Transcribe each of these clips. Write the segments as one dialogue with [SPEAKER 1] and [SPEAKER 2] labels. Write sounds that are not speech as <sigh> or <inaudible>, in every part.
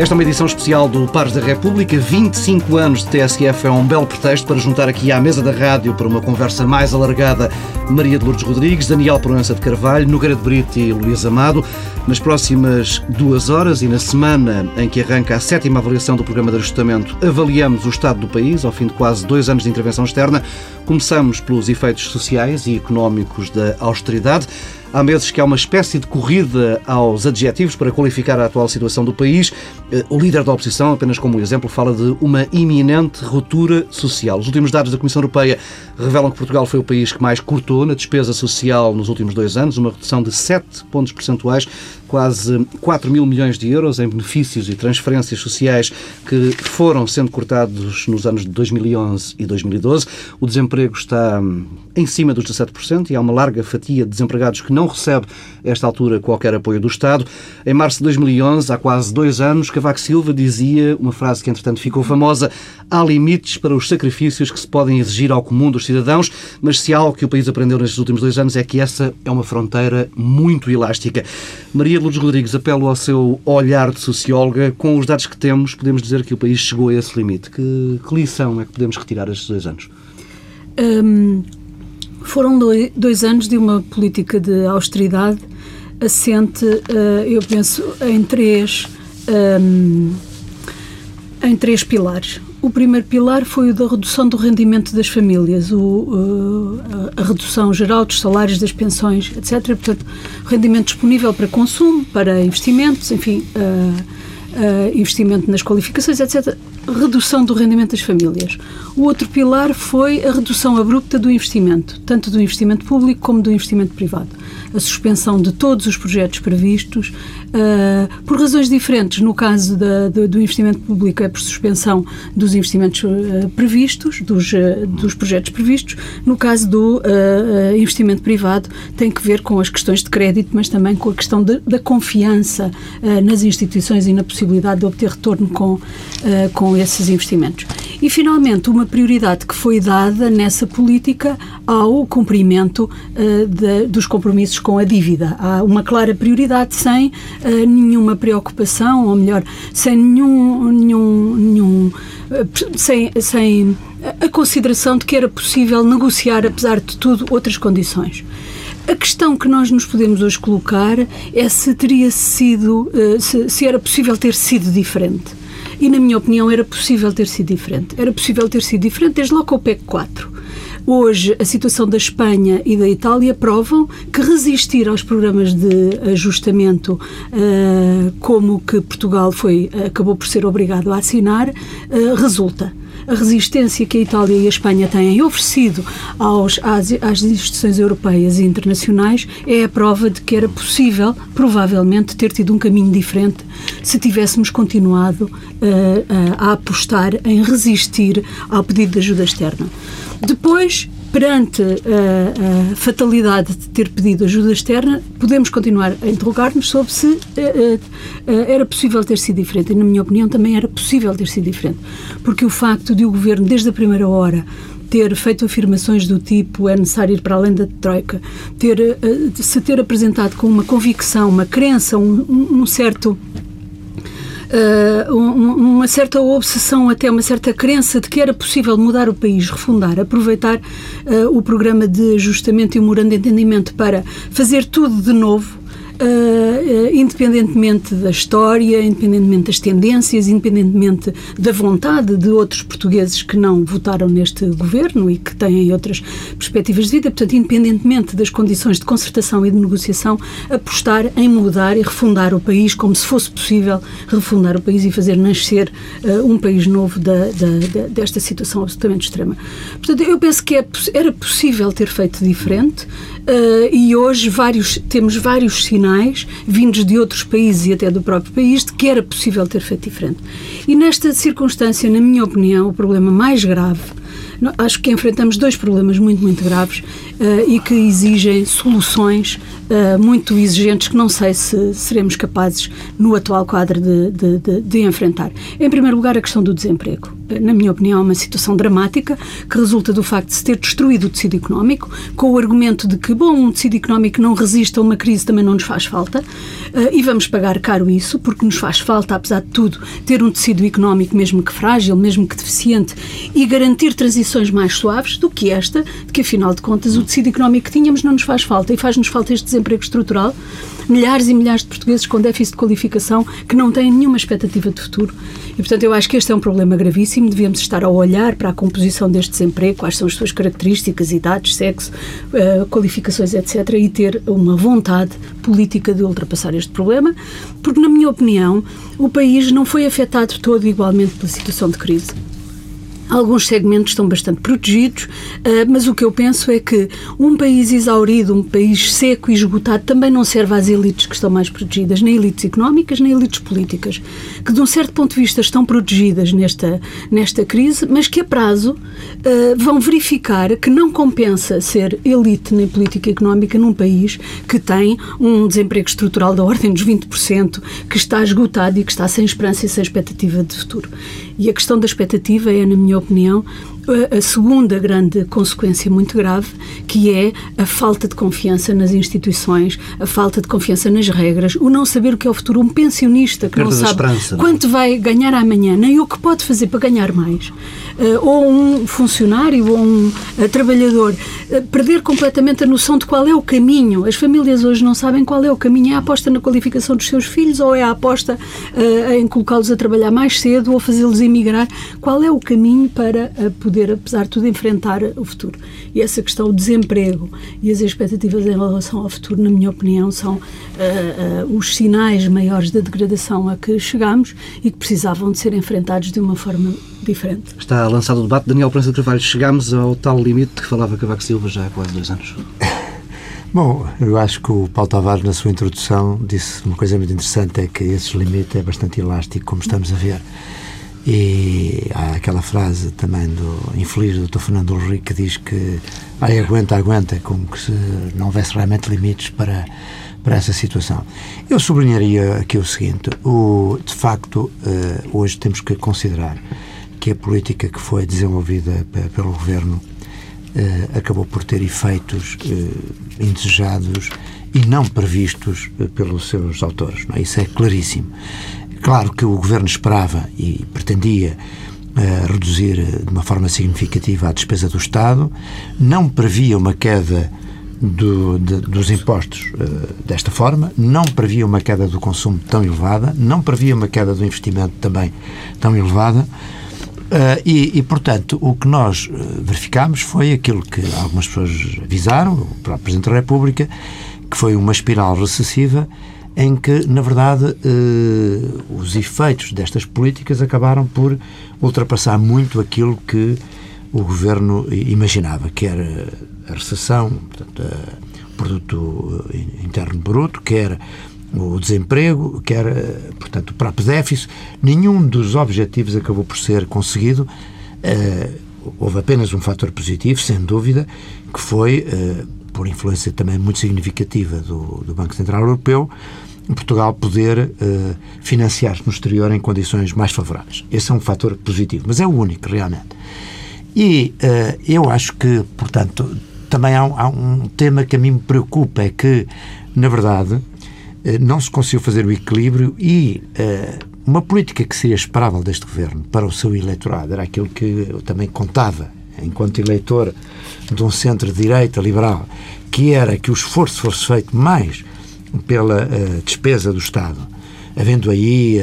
[SPEAKER 1] Esta é uma edição especial do Pares da República. 25 anos de TSF é um belo pretexto para juntar aqui à mesa da rádio para uma conversa mais alargada Maria de Lourdes Rodrigues, Daniel Proença de Carvalho, Nogueira de Brito e Luís Amado. Nas próximas duas horas e na semana em que arranca a sétima avaliação do programa de ajustamento, avaliamos o estado do país ao fim de quase dois anos de intervenção externa. Começamos pelos efeitos sociais e económicos da austeridade. Há meses que há uma espécie de corrida aos adjetivos para qualificar a atual situação do país. Eh, o líder da oposição, apenas como exemplo, fala de uma iminente ruptura social. Os últimos dados da Comissão Europeia revelam que Portugal foi o país que mais cortou na despesa social nos últimos dois anos, uma redução de 7 pontos percentuais, quase 4 mil milhões de euros em benefícios e transferências sociais que foram sendo cortados nos anos de 2011 e 2012. O desemprego está hum, em cima dos 17% e há uma larga fatia de desempregados que não recebe, a esta altura, qualquer apoio do Estado. Em março de 2011, há quase dois anos, Cavaco Silva dizia uma frase que, entretanto, ficou famosa: há limites para os sacrifícios que se podem exigir ao comum dos cidadãos, mas se há algo que o país aprendeu nestes últimos dois anos é que essa é uma fronteira muito elástica. Maria Lourdes Rodrigues, apelo ao seu olhar de socióloga. Com os dados que temos, podemos dizer que o país chegou a esse limite. Que, que lição é que podemos retirar estes dois anos?
[SPEAKER 2] Um, foram dois, dois, anos de uma política de austeridade assente, uh, eu penso, em três, um, em três pilares. O primeiro pilar foi o da redução do rendimento das famílias, o, a redução geral dos salários, das pensões, etc. Portanto, rendimento disponível para consumo, para investimentos, enfim, uh, uh, investimento nas qualificações, etc. Redução do rendimento das famílias. O outro pilar foi a redução abrupta do investimento, tanto do investimento público como do investimento privado a suspensão de todos os projetos previstos, uh, por razões diferentes. No caso da, do, do, investimento público, é por suspensão dos investimentos uh, previstos, dos, uh, dos projetos previstos. No caso do investimento privado, tem que ver com as questões de crédito, mas também com a questão de, da confiança nas instituições e na possibilidade de obter retorno com, com esses investimentos. E, finalmente, uma prioridade que foi dada nessa política ao cumprimento de, dos compromissos com a dívida. Há uma clara prioridade sem uh, nenhuma preocupação, ou melhor, sem nenhum. nenhum, nenhum uh, sem, sem a consideração de que era possível negociar, apesar de tudo, outras condições. A questão que nós nos podemos hoje colocar é se teria sido, uh, se era possível ter sido diferente. E, na minha opinião, era possível ter sido diferente. Era possível ter sido diferente desde logo com o PEC 4 Hoje, a situação da Espanha e da Itália provam que resistir aos programas de ajustamento, uh, como que Portugal foi, acabou por ser obrigado a assinar, uh, resulta a resistência que a Itália e a Espanha têm oferecido aos, às, às, instituições europeias e internacionais é a prova de que era possível, provavelmente, ter tido um caminho diferente se tivéssemos continuado uh, uh, a apostar em resistir ao pedido de ajuda externa. Depois, perante a, a, fatalidade de ter pedido ajuda externa, podemos continuar a interrogar-nos sobre se uh, uh, era possível ter sido diferente. E, na minha opinião, também era possível ter sido diferente. Porque o facto de o governo, desde a primeira hora, ter feito afirmações do tipo é necessário ir para além da troika, ter, se ter apresentado com uma convicção, uma crença, um, um certo uh, uma certa obsessão, até uma certa crença de que era possível mudar o país, refundar, aproveitar uh, o programa de ajustamento e o morando de entendimento para fazer tudo de novo uh, independentemente da história, independentemente das tendências, independentemente da vontade de outros portugueses que não votaram neste governo e que têm outras perspectivas de vida, portanto, independentemente das condições de concertação e de negociação, apostar em mudar e refundar o país como se fosse possível refundar o país e fazer nascer uh, um país novo da, da, da, desta situação absolutamente extrema. Portanto, eu penso que é, era possível ter feito diferente uh, e hoje vários, temos vários sinais vindos de outros países e até do próprio país de que era possível ter feito diferente. E nesta circunstância, na minha opinião, o problema mais grave acho que enfrentamos dois problemas muito, muito graves e que exigem soluções uh, muito exigentes que não sei se seremos capazes, no atual quadro, de, de, de, de, enfrentar. Em primeiro lugar, a questão do desemprego. na minha opinião, uma situação dramática que resulta do facto de se ter destruído o tecido económico, com o argumento de que, bom, um tecido económico não resiste a uma crise também não nos faz falta, e vamos pagar caro isso, porque nos faz falta, apesar de tudo, ter um tecido económico, mesmo que frágil, mesmo que deficiente, e garantir transições mais suaves do que esta, de que afinal de contas o tecido económico que tínhamos não nos faz falta e faz-nos falta este desemprego estrutural, milhares e milhares de portugueses com déficit de qualificação que não têm nenhuma expectativa de futuro. E, portanto, eu acho que este é um problema gravíssimo. Devemos estar a olhar para a composição deste desemprego, quais são as suas características, idades, sexo, uh, qualificações, etc., e ter uma vontade política de ultrapassar este problema, porque, na minha opinião, o país não foi afetado todo igualmente pela situação de crise. Alguns segmentos estão bastante protegidos, eh, mas o que eu penso é que um país exaurido, um país seco e esgotado, também não serve às elites que estão mais protegidas, nem elites económicas, nem elites políticas, que de um certo ponto de vista estão protegidas nesta, nesta crise, mas que a prazo eh, vão verificar que não compensa ser elite nem política económica num país que tem um desemprego estrutural da ordem dos 20%, que está esgotado e que está sem esperança e sem expectativa de futuro. E a questão da expectativa é, na minha opinião, a segunda grande consequência muito grave, que é a falta de confiança nas instituições, a falta de confiança nas regras, o não saber o que é o futuro. Um pensionista que Perda não sabe esperança, quanto vai ganhar amanhã, nem o que pode fazer para ganhar mais, eh, ou um funcionário ou um eh, trabalhador, eh, perder completamente a noção de qual é o caminho. As famílias hoje não sabem qual é o caminho. É a aposta na qualificação dos seus filhos ou é a aposta em colocá-los a trabalhar mais cedo ou fazê-los emigrar? Qual é o caminho para poder, apesar de tudo, enfrentar o futuro? E essa questão, o desemprego e as expectativas em relação ao futuro, na minha opinião, são uh, uh, os sinais maiores da degradação a que chegamos e que precisavam de ser enfrentados de uma forma diferente.
[SPEAKER 1] Está lançado o debate. Daniel Prensa de Carvalho, chegamos ao tal limite que falava Cavaco Silva já há quase dois anos. <laughs>
[SPEAKER 3] Bom, eu acho que o Paulo Tavares, na sua introdução, disse uma coisa muito interessante: é que esse limite é bastante elástico, como estamos a ver. E há aquela frase também do infeliz do Dr. Fernando Henrique que diz que ai, aguenta, aguenta, como que se não houvesse realmente limites para, para essa situação. Eu sublinharia aqui o seguinte: o, de facto, uh, hoje temos que considerar que a política que foi desenvolvida pelo governo uh, acabou por ter efeitos uh, indesejados e não previstos pelos seus autores. Não é? Isso é claríssimo. Claro que o governo esperava e pretendia uh, reduzir de uma forma significativa a despesa do Estado, não previa uma queda do, de, dos impostos uh, desta forma, não previa uma queda do consumo tão elevada, não previa uma queda do investimento também tão elevada. Uh, e, e, portanto, o que nós verificámos foi aquilo que algumas pessoas avisaram, o próprio Presidente da República, que foi uma espiral recessiva em que, na verdade, eh, os efeitos destas políticas acabaram por ultrapassar muito aquilo que o governo imaginava, que era a recessão, portanto, o produto interno bruto, que era o desemprego, que era, portanto, o próprio déficit. Nenhum dos objetivos acabou por ser conseguido. Eh, houve apenas um fator positivo, sem dúvida, que foi eh, por influência também muito significativa do, do Banco Central Europeu, Portugal poder uh, financiar-se no exterior em condições mais favoráveis. Esse é um fator positivo, mas é o único, realmente. E uh, eu acho que, portanto, também há há um, tema que a mim me preocupa, é que, na verdade, uh, não se conseguiu fazer o equilíbrio e uma política que seria esperável deste governo para o seu eleitorado, era aquilo que eu também contava enquanto eleitor de um centro-direita liberal, que era que o esforço fosse feito mais pela uh, despesa do Estado, havendo aí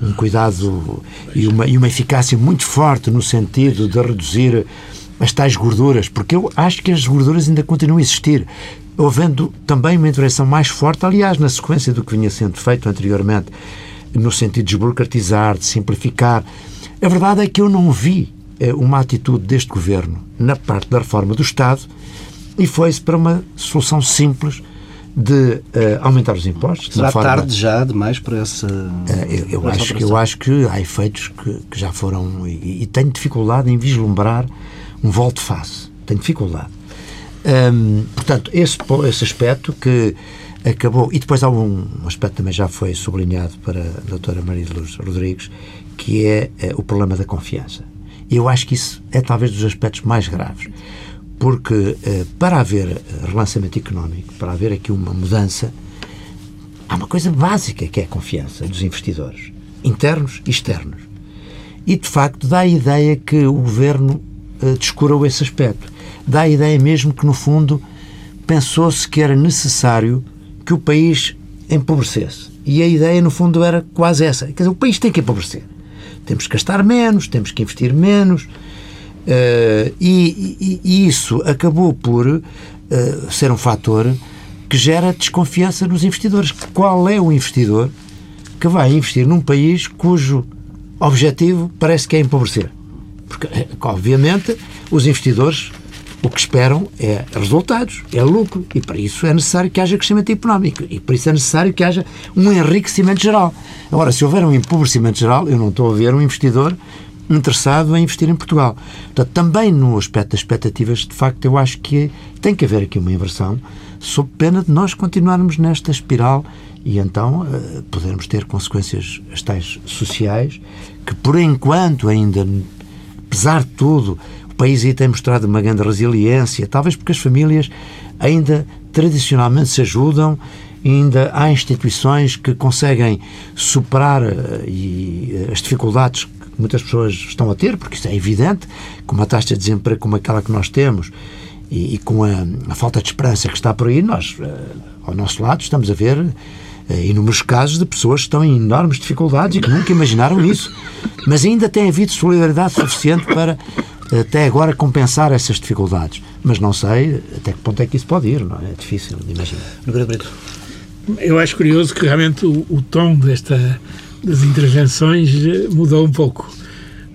[SPEAKER 3] uh, um cuidado e uma, e uma eficácia muito forte no sentido de reduzir as tais gorduras, porque eu acho que as gorduras ainda continuam a existir, havendo também uma intervenção mais forte, aliás, na sequência do que vinha sendo feito anteriormente, no sentido de desburocratizar, de simplificar. A verdade é que eu não vi uma atitude deste governo na parte da reforma do Estado e foi-se para uma solução simples de uh, aumentar os impostos.
[SPEAKER 1] Será forma... tarde já demais para essa.
[SPEAKER 3] Uh, eu, eu acho, que, eu acho que há efeitos que, que já foram. E, e, tenho dificuldade em vislumbrar um volte-face. Tenho dificuldade. Um, portanto, esse, esse aspecto que acabou. E depois há um, um aspecto também já foi sublinhado para a doutora Maria de Luz Rodrigues, que é uh, o problema da confiança. E eu acho que isso é talvez dos aspectos mais graves. Porque eh, para haver relançamento económico, para haver aqui uma mudança, há uma coisa básica que é a confiança dos investidores, internos e externos. E, de facto, dá a ideia que o governo uh, descurou esse aspecto. Dá a ideia mesmo que, no fundo, pensou-se que era necessário que o país empobrecesse. E a ideia, no fundo, era quase essa. Quer dizer, o país tem que empobrecer. Temos que gastar menos, temos que investir menos. Uh, e, e, e, isso acabou por uh, ser um fator que gera desconfiança nos investidores. Qual é o investidor que vai investir num país cujo objetivo parece que é empobrecer? Porque, eh, obviamente, os investidores o que esperam é resultados, é lucro, e para isso é necessário que haja crescimento económico, e por isso é necessário que haja um enriquecimento geral. Agora, se houver um empobrecimento geral, eu não estou a ver um investidor interessado em investir em Portugal. Portanto, também no aspecto das expectativas, de facto, eu acho que tem que haver aqui uma inversão, sob pena de nós continuarmos nesta espiral e então uh, podermos ter consequências as tais sociais que, por enquanto, ainda, apesar de tudo, país aí tem mostrado uma grande resiliência, talvez porque as famílias ainda tradicionalmente se ajudam ainda há instituições que conseguem superar uh, e, uh, as dificuldades que muitas pessoas estão a ter, porque isso é evidente, com uma taxa de desemprego como aquela que nós temos e, e com a, a, falta de esperança que está por aí, nós, uh, ao nosso lado, estamos a ver inúmeros casos de pessoas que estão em enormes dificuldades e que nunca imaginaram isso. Mas ainda tem havido solidariedade suficiente para, até agora, compensar essas dificuldades. Mas não sei até que ponto é que isso pode ir, não é? É difícil de imaginar.
[SPEAKER 4] Eu acho curioso que realmente o, o tom desta, das intervenções eh, mudou um pouco.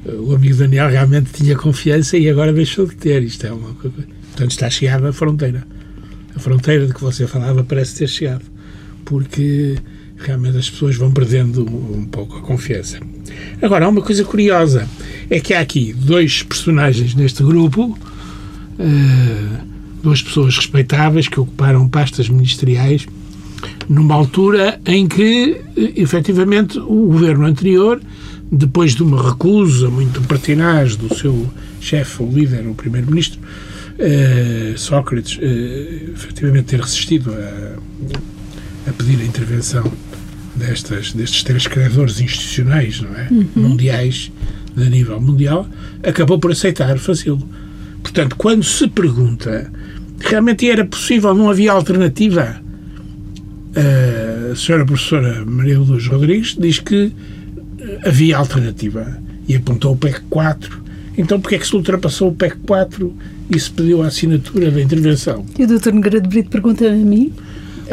[SPEAKER 4] O amigo Daniel realmente tinha confiança e agora deixou de ter. Isto é uma coisa Portanto, está chegada a fronteira. A fronteira de que você falava parece ter chegado, porque realmente as pessoas vão perdendo um pouco a confiança. Agora, há uma coisa curiosa, é que há aqui dois personagens neste grupo, uh, duas pessoas respeitáveis que ocuparam pastas ministeriais numa altura em que, efetivamente, o governo anterior, depois de uma recusa muito pertinaz do seu chefe, o líder, o primeiro-ministro, uh, Sócrates uh, efetivamente ter resistido a, a, pedir a intervenção destas, destes três credores institucionais, não é? Uhum. Mundiais, de nível mundial, acabou por aceitar fazê-lo. Portanto, quando se pergunta realmente era possível, não havia alternativa, a senhora professora Maria Luz Rodrigues diz que havia alternativa e apontou o PEC 4. Então, porque é que se ultrapassou o PEC 4 e se pediu a assinatura da intervenção.
[SPEAKER 2] E o. Nogueira de Brito pergunta a mim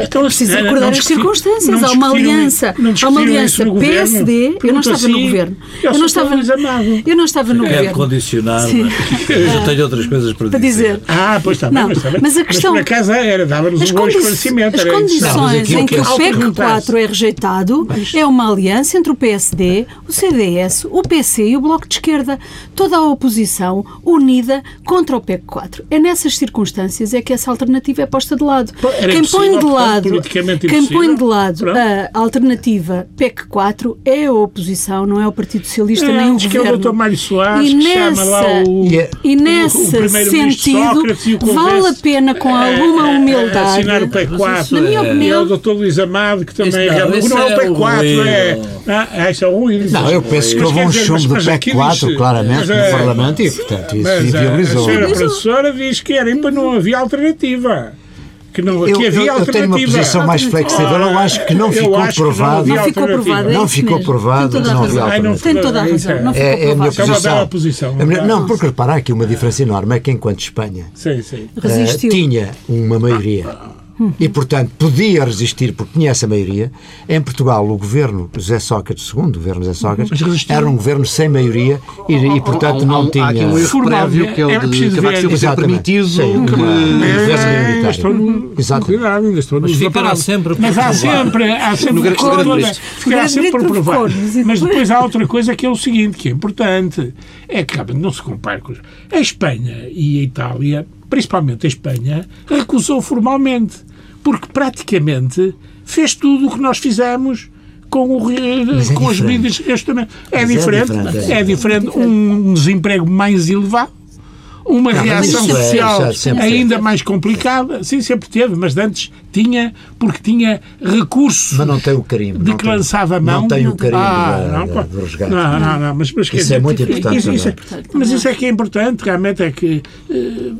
[SPEAKER 2] então, Preciso não, recordar as circunstâncias. Há uma aliança. Há uma aliança PSD. Eu não estava assim, no governo.
[SPEAKER 4] Eu,
[SPEAKER 2] eu não estava, eu não estava no
[SPEAKER 5] é
[SPEAKER 2] governo. É
[SPEAKER 5] condicionado. Eu já tenho outras coisas para,
[SPEAKER 2] para dizer.
[SPEAKER 4] Ah, pois está
[SPEAKER 2] não, Mas, mas a questão.
[SPEAKER 4] Mas por acaso era, dava-nos um bom esclarecimento.
[SPEAKER 2] As condições em que o PEC 4 é rejeitado é uma aliança entre o PSD, o CDS, o PC e o Bloco de Esquerda. Toda a oposição unida contra o PEC 4. É nessas circunstâncias é que essa alternativa é posta de lado. Quem põe de lado lado, quem põe de lado Pronto. a alternativa PEC 4 é a oposição, não é o Partido Socialista é, nem o governo.
[SPEAKER 4] Que é o Dr. Mário Soares,
[SPEAKER 2] e nessa,
[SPEAKER 4] o,
[SPEAKER 2] e nesse o, o sentido, vale a pena com alguma humildade
[SPEAKER 4] assinar o PEC 4. Na minha opinião, é o Dr. Luís Amado, que também é, não, é o PEC 4, é. Ah, isso é ruim.
[SPEAKER 3] Não, eu penso que houve um chumbo do PEC 4, claramente, no é- Parlamento, e portanto isso inviabilizou.
[SPEAKER 4] A senhora professora diz que era, não havia alternativa que não
[SPEAKER 3] eu, havia eu, eu tenho uma posição mais flexível. Eu acho que não ficou provado.
[SPEAKER 2] Não ficou provado.
[SPEAKER 3] Não ficou provado. Não havia
[SPEAKER 2] alternativa. Tem toda a razão.
[SPEAKER 3] É, é a minha posição.
[SPEAKER 4] posição.
[SPEAKER 3] Não, porque reparar aqui uma diferença enorme é que enquanto Espanha uh, tinha uma maioria e, portanto, podia resistir porque tinha essa maioria. Em Portugal, o governo José Sócrates II, o governo José Sócrates, era um governo sem maioria e, e portanto, não tinha... Há
[SPEAKER 1] aqui um erro prévio que é o de Cavaco Silva ter permitido
[SPEAKER 3] Sim,
[SPEAKER 1] que...
[SPEAKER 3] É,
[SPEAKER 4] estou
[SPEAKER 5] Mas ficará sempre
[SPEAKER 4] Mas há sempre... Há sempre ficará sempre por provar. Mas depois há outra coisa que é o seguinte, que é importante, é que não se compara com... A Espanha e a Itália principalmente a Espanha, recusou formalmente porque praticamente fez tudo o que nós fizemos com, o,
[SPEAKER 3] é
[SPEAKER 4] com as
[SPEAKER 3] diferente.
[SPEAKER 4] medidas de ajustamento. É
[SPEAKER 3] é
[SPEAKER 4] diferente,
[SPEAKER 3] diferente,
[SPEAKER 4] é
[SPEAKER 3] é
[SPEAKER 4] diferente. Um desemprego mais elevado, uma
[SPEAKER 3] Não,
[SPEAKER 4] reação
[SPEAKER 3] é-
[SPEAKER 4] social
[SPEAKER 3] sempre
[SPEAKER 4] ainda mais complicada. Sim, sempre teve, mas antes tinha, porque tinha recurso
[SPEAKER 3] Mas não tem o carimbo.
[SPEAKER 4] de
[SPEAKER 3] não
[SPEAKER 4] que
[SPEAKER 3] tem-
[SPEAKER 4] lançava a mão.
[SPEAKER 3] Não tem o carimbo
[SPEAKER 4] Ah,
[SPEAKER 3] da-
[SPEAKER 4] não,
[SPEAKER 3] da-
[SPEAKER 4] claro.
[SPEAKER 3] do resgate.
[SPEAKER 4] Não, não, não, mas, mas
[SPEAKER 3] Isso
[SPEAKER 4] dizer,
[SPEAKER 3] é muito importante
[SPEAKER 4] isso- isso é- mas isso é que é importante, realmente, é que eh,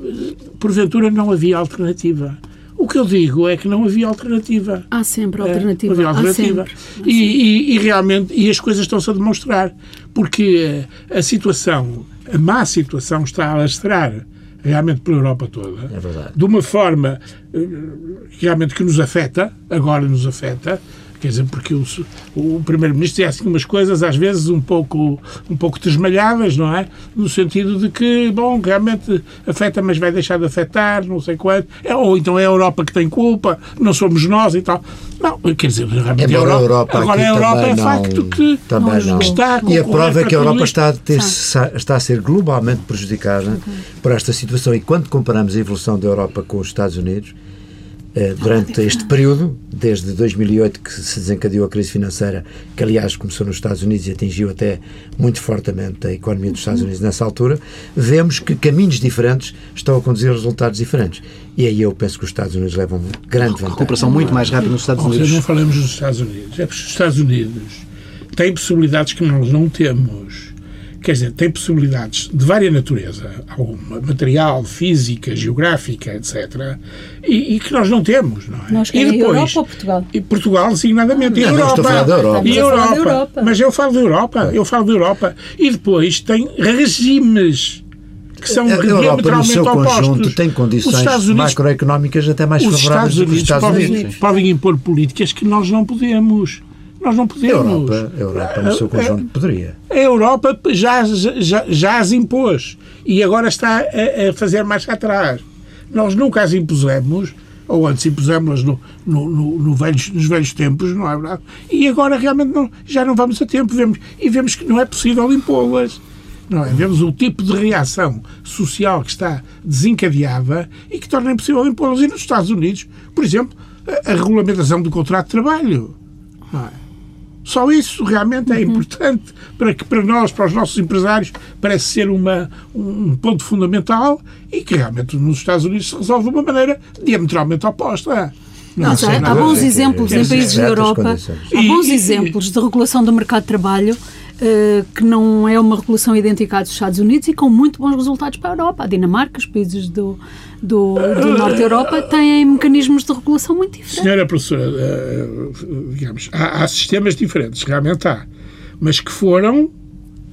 [SPEAKER 4] porventura não havia alternativa. O que eu digo é que não havia alternativa.
[SPEAKER 2] Há sempre
[SPEAKER 4] É,
[SPEAKER 2] alternativa.
[SPEAKER 4] havia
[SPEAKER 2] Há
[SPEAKER 4] alternativa.
[SPEAKER 2] sempre.
[SPEAKER 4] E, e- e realmente, e as coisas estão-se a demonstrar, porque eh, a situação, a má situação está a alastrar realmente pela Europa toda,
[SPEAKER 3] É verdade.
[SPEAKER 4] de uma forma eh, realmente que nos afeta, agora nos afeta, quer dizer, porque o, o Primeiro-Ministro diz assim umas coisas às vezes um pouco, um pouco desmalhadas, não é? No sentido de que, bom, realmente afeta, mas vai deixar de afetar, não sei quanto, É, ou então é a Europa que tem culpa, não somos nós e tal. Não, quer dizer, realmente
[SPEAKER 3] Embora
[SPEAKER 4] a Europa,
[SPEAKER 3] Europa
[SPEAKER 4] agora a Europa é
[SPEAKER 3] não,
[SPEAKER 4] facto que
[SPEAKER 3] também não.
[SPEAKER 4] está a
[SPEAKER 3] E a prova é que a Europa está a, ter, está a ser globalmente prejudicada por esta situação. E quando comparamos a evolução da Europa com os Estados Unidos, durante este período, desde 2008 que se desencadeou a crise financeira, que aliás começou nos Estados Unidos e atingiu até muito fortemente a economia dos Estados Unidos nessa altura, vemos que caminhos diferentes estão a conduzir a resultados diferentes. E aí eu penso que os Estados Unidos levam grande vantagem.
[SPEAKER 1] Recuperação muito mais rápida nos Estados
[SPEAKER 4] Ou seja, não
[SPEAKER 1] Unidos.
[SPEAKER 4] falamos dos Estados Unidos. É porque os Estados Unidos têm possibilidades que nós não temos. Quer dizer, têm possibilidades de vária natureza, alguma, material, física, geográfica, etc., e, e que nós não temos, não é?
[SPEAKER 2] Nós
[SPEAKER 4] e
[SPEAKER 2] queremos Europa ou Portugal?
[SPEAKER 4] E Portugal, designadamente, e
[SPEAKER 3] Não,
[SPEAKER 4] Europa.
[SPEAKER 3] estou a falar da Europa.
[SPEAKER 4] E Europa.
[SPEAKER 2] Europa.
[SPEAKER 4] Mas eu falo da Europa, eu falo da Europa. E depois tem regimes que são
[SPEAKER 3] A Europa, no
[SPEAKER 4] diametralmente
[SPEAKER 3] seu
[SPEAKER 4] opostos.
[SPEAKER 3] conjunto, tem condições
[SPEAKER 4] Unidos
[SPEAKER 3] macroeconómicas até mais favoráveis
[SPEAKER 4] Estados
[SPEAKER 3] do que os
[SPEAKER 4] Unidos,
[SPEAKER 3] Estados
[SPEAKER 4] podem,
[SPEAKER 3] Unidos.
[SPEAKER 4] podem impor políticas que nós não podemos. Nós não
[SPEAKER 3] A
[SPEAKER 4] podemos.
[SPEAKER 3] Europa, a Europa, no seu conjunto, poderia.
[SPEAKER 4] A Europa já, já, já as impôs e agora está a, a fazer marcha atrás. Nós nunca as impusemos, ou antes impusemos no, no, no, no velhos, nos velhos tempos, não é verdade? E agora realmente não, já não vamos a tempo vemos, e vemos que não é possível impô-las. Não é? Vemos o tipo de reação social que está desencadeada e que torna impossível impô-las. E nos Estados Unidos, por exemplo, a, a regulamentação do contrato de trabalho. Não é? Só isso realmente é importante para que para nós, para os nossos empresários, parece ser uma, um ponto fundamental e que realmente nos Estados Unidos se resolve de uma maneira diametralmente oposta. Não,
[SPEAKER 2] Mas
[SPEAKER 4] sei
[SPEAKER 2] há, bons exemplos em países da Europa, há bons exemplos de regulação do mercado de trabalho que não é uma regulação idêntica à dos Estados Unidos e com muito bons resultados para a Europa. A Dinamarca, os países do, do, do <coughs> Norte da Europa têm mecanismos de regulação muito diferentes.
[SPEAKER 4] Senhora professora, eh, digamos, há, há sistemas diferentes, realmente há, mas que foram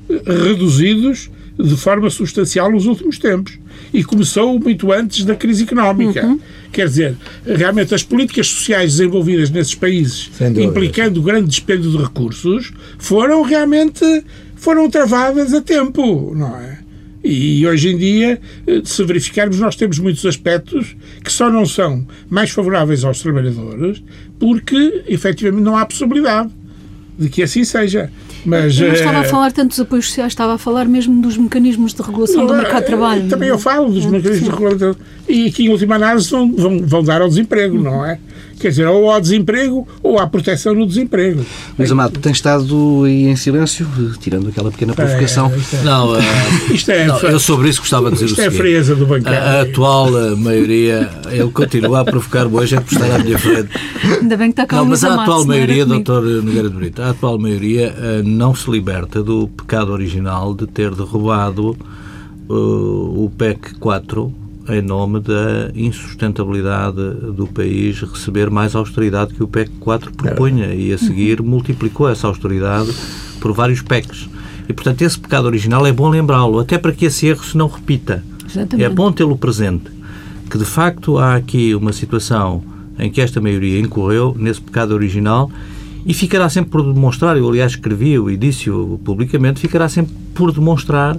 [SPEAKER 4] eh, reduzidos de forma substancial nos últimos tempos. E começou muito antes da crise económica. Quer dizer, realmente as políticas sociais desenvolvidas nesses países, implicando grande dispêndio de recursos, foram realmente foram travadas a tempo, não é? E hoje em dia, eh, se verificarmos, nós temos muitos aspectos que só não são mais favoráveis aos trabalhadores porque, efetivamente, não há possibilidade de que assim seja. Mas,
[SPEAKER 2] Eu não estava a
[SPEAKER 4] eh,
[SPEAKER 2] falar tanto dos apoios sociais, estava a falar mesmo dos mecanismos de regulação do
[SPEAKER 4] não,
[SPEAKER 2] mercado de
[SPEAKER 4] eh,
[SPEAKER 2] trabalho.
[SPEAKER 4] Também eu falo dos mecanismos de regulação. E que, em última análise, vão, vão, vão dar ao desemprego, não é? Quer dizer, ou ao desemprego ou à proteção no desemprego.
[SPEAKER 1] Luís Amado, tem estado aí em silêncio, tirando aquela pequena provocação.
[SPEAKER 4] É, isto é-
[SPEAKER 5] Não, <laughs> eh,
[SPEAKER 4] Isto é,
[SPEAKER 5] não, eu sobre isso gostava de dizer
[SPEAKER 4] isto
[SPEAKER 5] o
[SPEAKER 4] é a
[SPEAKER 5] seguinte.
[SPEAKER 4] frieza do
[SPEAKER 5] A, a
[SPEAKER 4] bancário.
[SPEAKER 5] atual eh, maioria, ele continua a provocar-me hoje a por estar à minha frente.
[SPEAKER 2] Ainda bem que está cá
[SPEAKER 5] Não, mas a atual maioria, doutor Nogueira de Brito, a atual maioria eh, não se liberta do pecado original de ter derrubado eh, o PEC 4 em nome da insustentabilidade do país receber mais austeridade que o PEC 4 propunha e a seguir multiplicou essa austeridade por vários PECs. E, portanto, esse pecado original é bom lembrá-lo, até para que esse erro se não repita.
[SPEAKER 2] Exatamente.
[SPEAKER 5] É bom tê-lo presente, que de facto há aqui uma situação em que esta maioria incorreu nesse pecado original e ficará sempre por demonstrar, eu aliás escrevi-o e disse-o publicamente, ficará sempre por demonstrar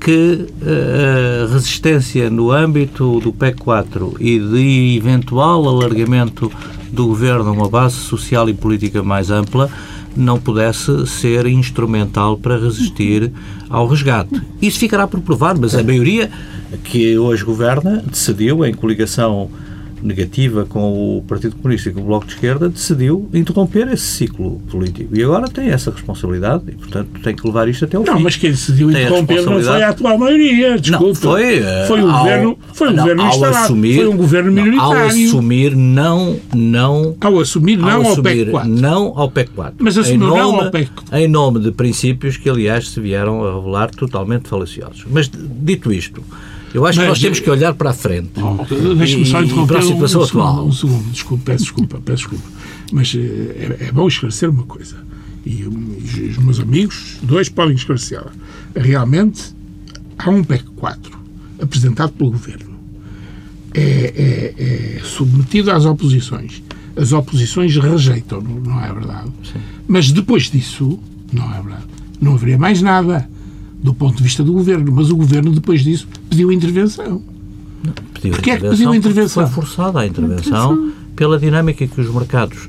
[SPEAKER 5] que eh, a resistência no âmbito do PEC 4 e de eventual alargamento do governo a uma base social e política mais ampla não pudesse ser instrumental para resistir ao resgate. Isso ficará por provar, mas a maioria que hoje governa decidiu, em coligação negativa com o Partido Comunista e com o Bloco de Esquerda, decidiu interromper esse ciclo político. E agora tem essa responsabilidade e, portanto, tem que levar isto até o
[SPEAKER 4] não,
[SPEAKER 5] fim.
[SPEAKER 4] mas quem decidiu
[SPEAKER 5] Tem
[SPEAKER 4] interromper não foi a atual maioria. Desculpa.
[SPEAKER 5] Não, foi, eh,
[SPEAKER 4] foi um
[SPEAKER 5] ao-
[SPEAKER 4] governo, foi um
[SPEAKER 5] não,
[SPEAKER 4] governo instalado.
[SPEAKER 5] assumir-
[SPEAKER 4] foi um governo
[SPEAKER 5] não,
[SPEAKER 4] minoritário.
[SPEAKER 5] Ao assumir, não, não
[SPEAKER 4] Ao assumir, não
[SPEAKER 5] ao assumir,
[SPEAKER 4] PEC 4.
[SPEAKER 5] não ao PEC 4.
[SPEAKER 4] Mas assumiu não ao PEC.
[SPEAKER 5] Em nome de princípios que, aliás, se vieram a revelar totalmente falaciosos. Mas, dito isto, eu acho que
[SPEAKER 4] Mas,
[SPEAKER 5] nós temos que olhar para a frente.
[SPEAKER 4] Deixa-me só
[SPEAKER 5] E- e
[SPEAKER 4] interromper
[SPEAKER 5] para a situação
[SPEAKER 4] um,
[SPEAKER 5] atual.
[SPEAKER 4] segundo, um segundo. Desculpa, peço desculpa, peço desculpa. Mas eh, é, é bom esclarecer uma coisa. E um, os meus amigos, dois, podem esclarecê-la. Realmente, há um PEC 4 apresentado pelo Governo. É, é- é submetido às oposições. As oposições rejeitam, não é verdade? Mas depois disso, não é verdade? Não haveria mais nada do ponto de vista do Governo. Mas o Governo, depois disso, pediu intervenção.
[SPEAKER 5] Pediu
[SPEAKER 4] Porquê é que
[SPEAKER 5] intervenção
[SPEAKER 4] pediu intervenção?
[SPEAKER 5] Foi forçada a intervenção pela dinâmica que os mercados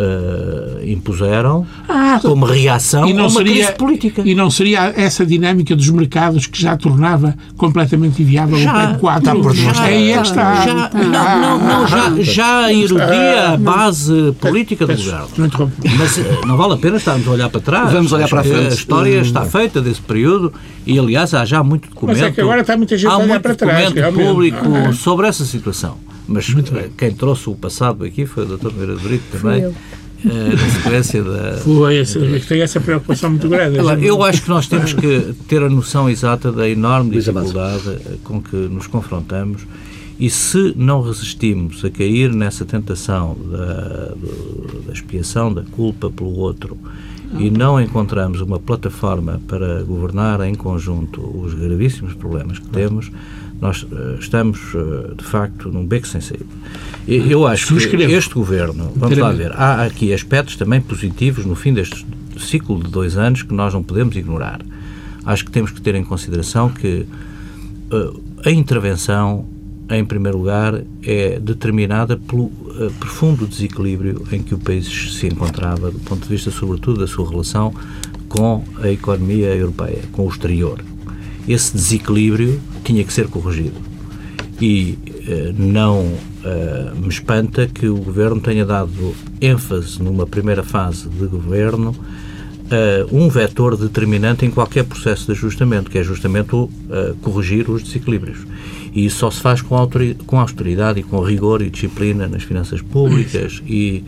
[SPEAKER 5] eh, impuseram
[SPEAKER 4] Ah,
[SPEAKER 5] como reação
[SPEAKER 4] e
[SPEAKER 5] a
[SPEAKER 4] não
[SPEAKER 5] uma
[SPEAKER 4] seria
[SPEAKER 5] crise política.
[SPEAKER 4] e não seria essa dinâmica dos mercados que já tornava completamente inviável o
[SPEAKER 5] Já,
[SPEAKER 4] PEC 4
[SPEAKER 3] está por demonstrar.
[SPEAKER 4] aí é que está
[SPEAKER 5] Já,
[SPEAKER 4] Ah,
[SPEAKER 5] não, não, não, já, já erodia a base política do governo. Mas eh, não vale a pena estarmos a olhar para trás.
[SPEAKER 1] Vamos olhar para a frente.
[SPEAKER 5] A história está feita desse período e, aliás, há já muito documento.
[SPEAKER 4] Mas é que agora está muita gente
[SPEAKER 5] há
[SPEAKER 4] a olhar
[SPEAKER 5] muito
[SPEAKER 4] para trás,
[SPEAKER 5] documento
[SPEAKER 4] realmente.
[SPEAKER 5] público
[SPEAKER 4] Ah, é.
[SPEAKER 5] sobre essa situação. Mas eh, quem trouxe o passado aqui foi o Dr. Nogueira de Brito também, eh, na sequência da,
[SPEAKER 4] Foi essa, tem essa preocupação muito grande.
[SPEAKER 5] Agora, eu acho que nós temos que ter a noção exata da enorme dificuldade eh, com que nos confrontamos e se não resistimos a cair nessa tentação da, da expiação da culpa pelo outro e não encontramos uma plataforma para governar em conjunto os gravíssimos problemas que temos, nós eh, estamos, eh, de facto, num beco sem saída. E Eu acho que este governo, vamos lá ver, há aqui aspectos também positivos no fim deste ciclo de dois anos que nós não podemos ignorar. Acho que temos que ter em consideração que eh, a intervenção, em primeiro lugar, é determinada pelo profundo desequilíbrio em que o país se encontrava, do ponto de vista, sobretudo, da sua relação com a economia europeia, com o exterior. Esse desequilíbrio tinha que ser corrigido. E eh, não eh, me espanta que o Governo tenha dado ênfase numa primeira fase de governo eh, um vetor determinante em qualquer processo de ajustamento, que é justamente o eh, corrigir os desequilíbrios. E isso só se faz com, com austeridade e com rigor e disciplina nas finanças públicas e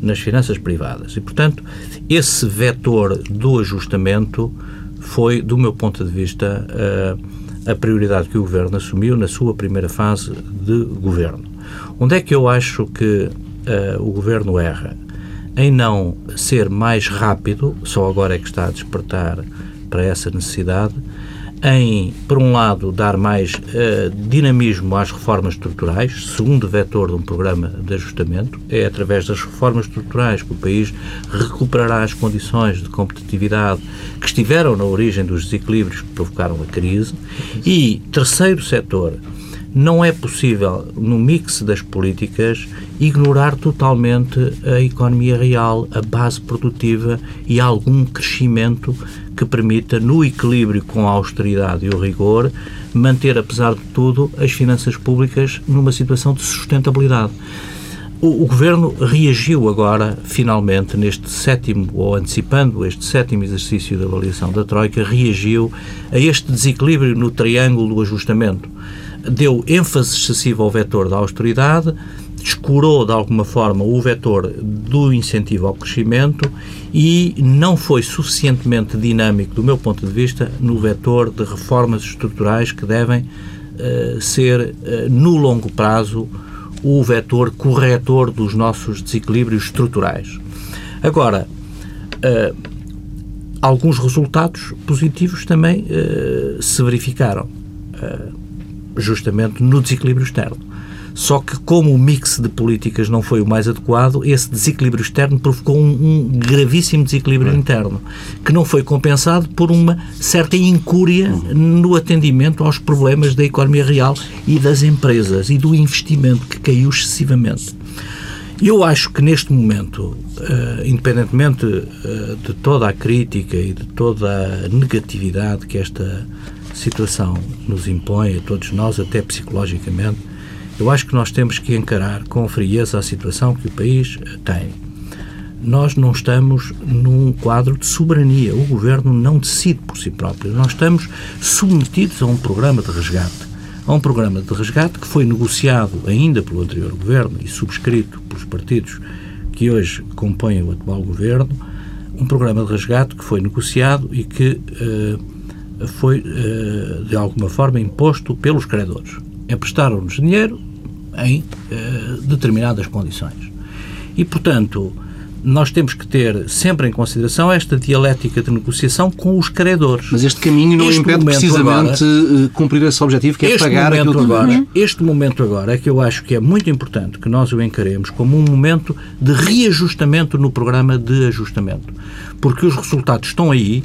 [SPEAKER 5] nas finanças privadas. E, portanto, esse vetor do ajustamento foi, do meu ponto de vista, eh, a prioridade que o Governo assumiu na sua primeira fase de governo. Onde é que eu acho que eh, o Governo erra? Em não ser mais rápido, só agora é que está a despertar para essa necessidade, em, por um lado, dar mais eh, dinamismo às reformas estruturais, segundo vetor de um programa de ajustamento, é através das reformas estruturais que o país recuperará as condições de competitividade que estiveram na origem dos desequilíbrios que provocaram a crise. E, terceiro setor, não é possível, no mix das políticas, ignorar totalmente a economia real, a base produtiva e algum crescimento que permita, no equilíbrio com a austeridade e o rigor, manter, apesar de tudo, as finanças públicas numa situação de sustentabilidade. O, o Governo reagiu agora, finalmente, neste sétimo, ou antecipando este sétimo exercício de avaliação da Troika, reagiu a este desequilíbrio no triângulo do ajustamento. Deu ênfase excessiva ao vetor da austeridade, descurou de alguma forma o vetor do incentivo ao crescimento e não foi suficientemente dinâmico, do meu ponto de vista, no vetor de reformas estruturais que devem eh, ser, eh, no longo prazo, o vetor corretor dos nossos desequilíbrios estruturais. Agora, eh, alguns resultados positivos também se verificaram, justamente no desequilíbrio externo. Só que, como o mix de políticas não foi o mais adequado, esse desequilíbrio externo provocou um, um gravíssimo desequilíbrio interno, que não foi compensado por uma certa incúria no atendimento aos problemas da economia real e das empresas e do investimento, que caiu excessivamente. Eu acho que neste momento, eh, independentemente eh, de toda a crítica e de toda a negatividade que esta situação nos impõe a todos nós, até psicologicamente, Eu acho que nós temos que encarar com frieza a situação que o país tem. Nós não estamos num quadro de soberania. O governo não decide por si próprio. Nós estamos submetidos a um programa de resgate. A um programa de resgate que foi negociado ainda pelo anterior governo e subscrito pelos partidos que hoje compõem o atual governo. Um programa de resgate que foi negociado e que uh, foi, uh, de alguma forma, imposto pelos credores. Emprestaram-nos dinheiro, em uh, determinadas condições. E, portanto, nós temos que ter sempre em consideração esta dialética de negociação com os credores.
[SPEAKER 1] Mas este caminho não este impede precisamente agora, eh, cumprir esse objetivo, que é pagar
[SPEAKER 5] aquilo
[SPEAKER 1] que...
[SPEAKER 5] agora, uhum. Este momento agora é que eu acho que é muito importante que nós o encaremos como um momento de reajustamento no programa de ajustamento. Porque os resultados estão aí,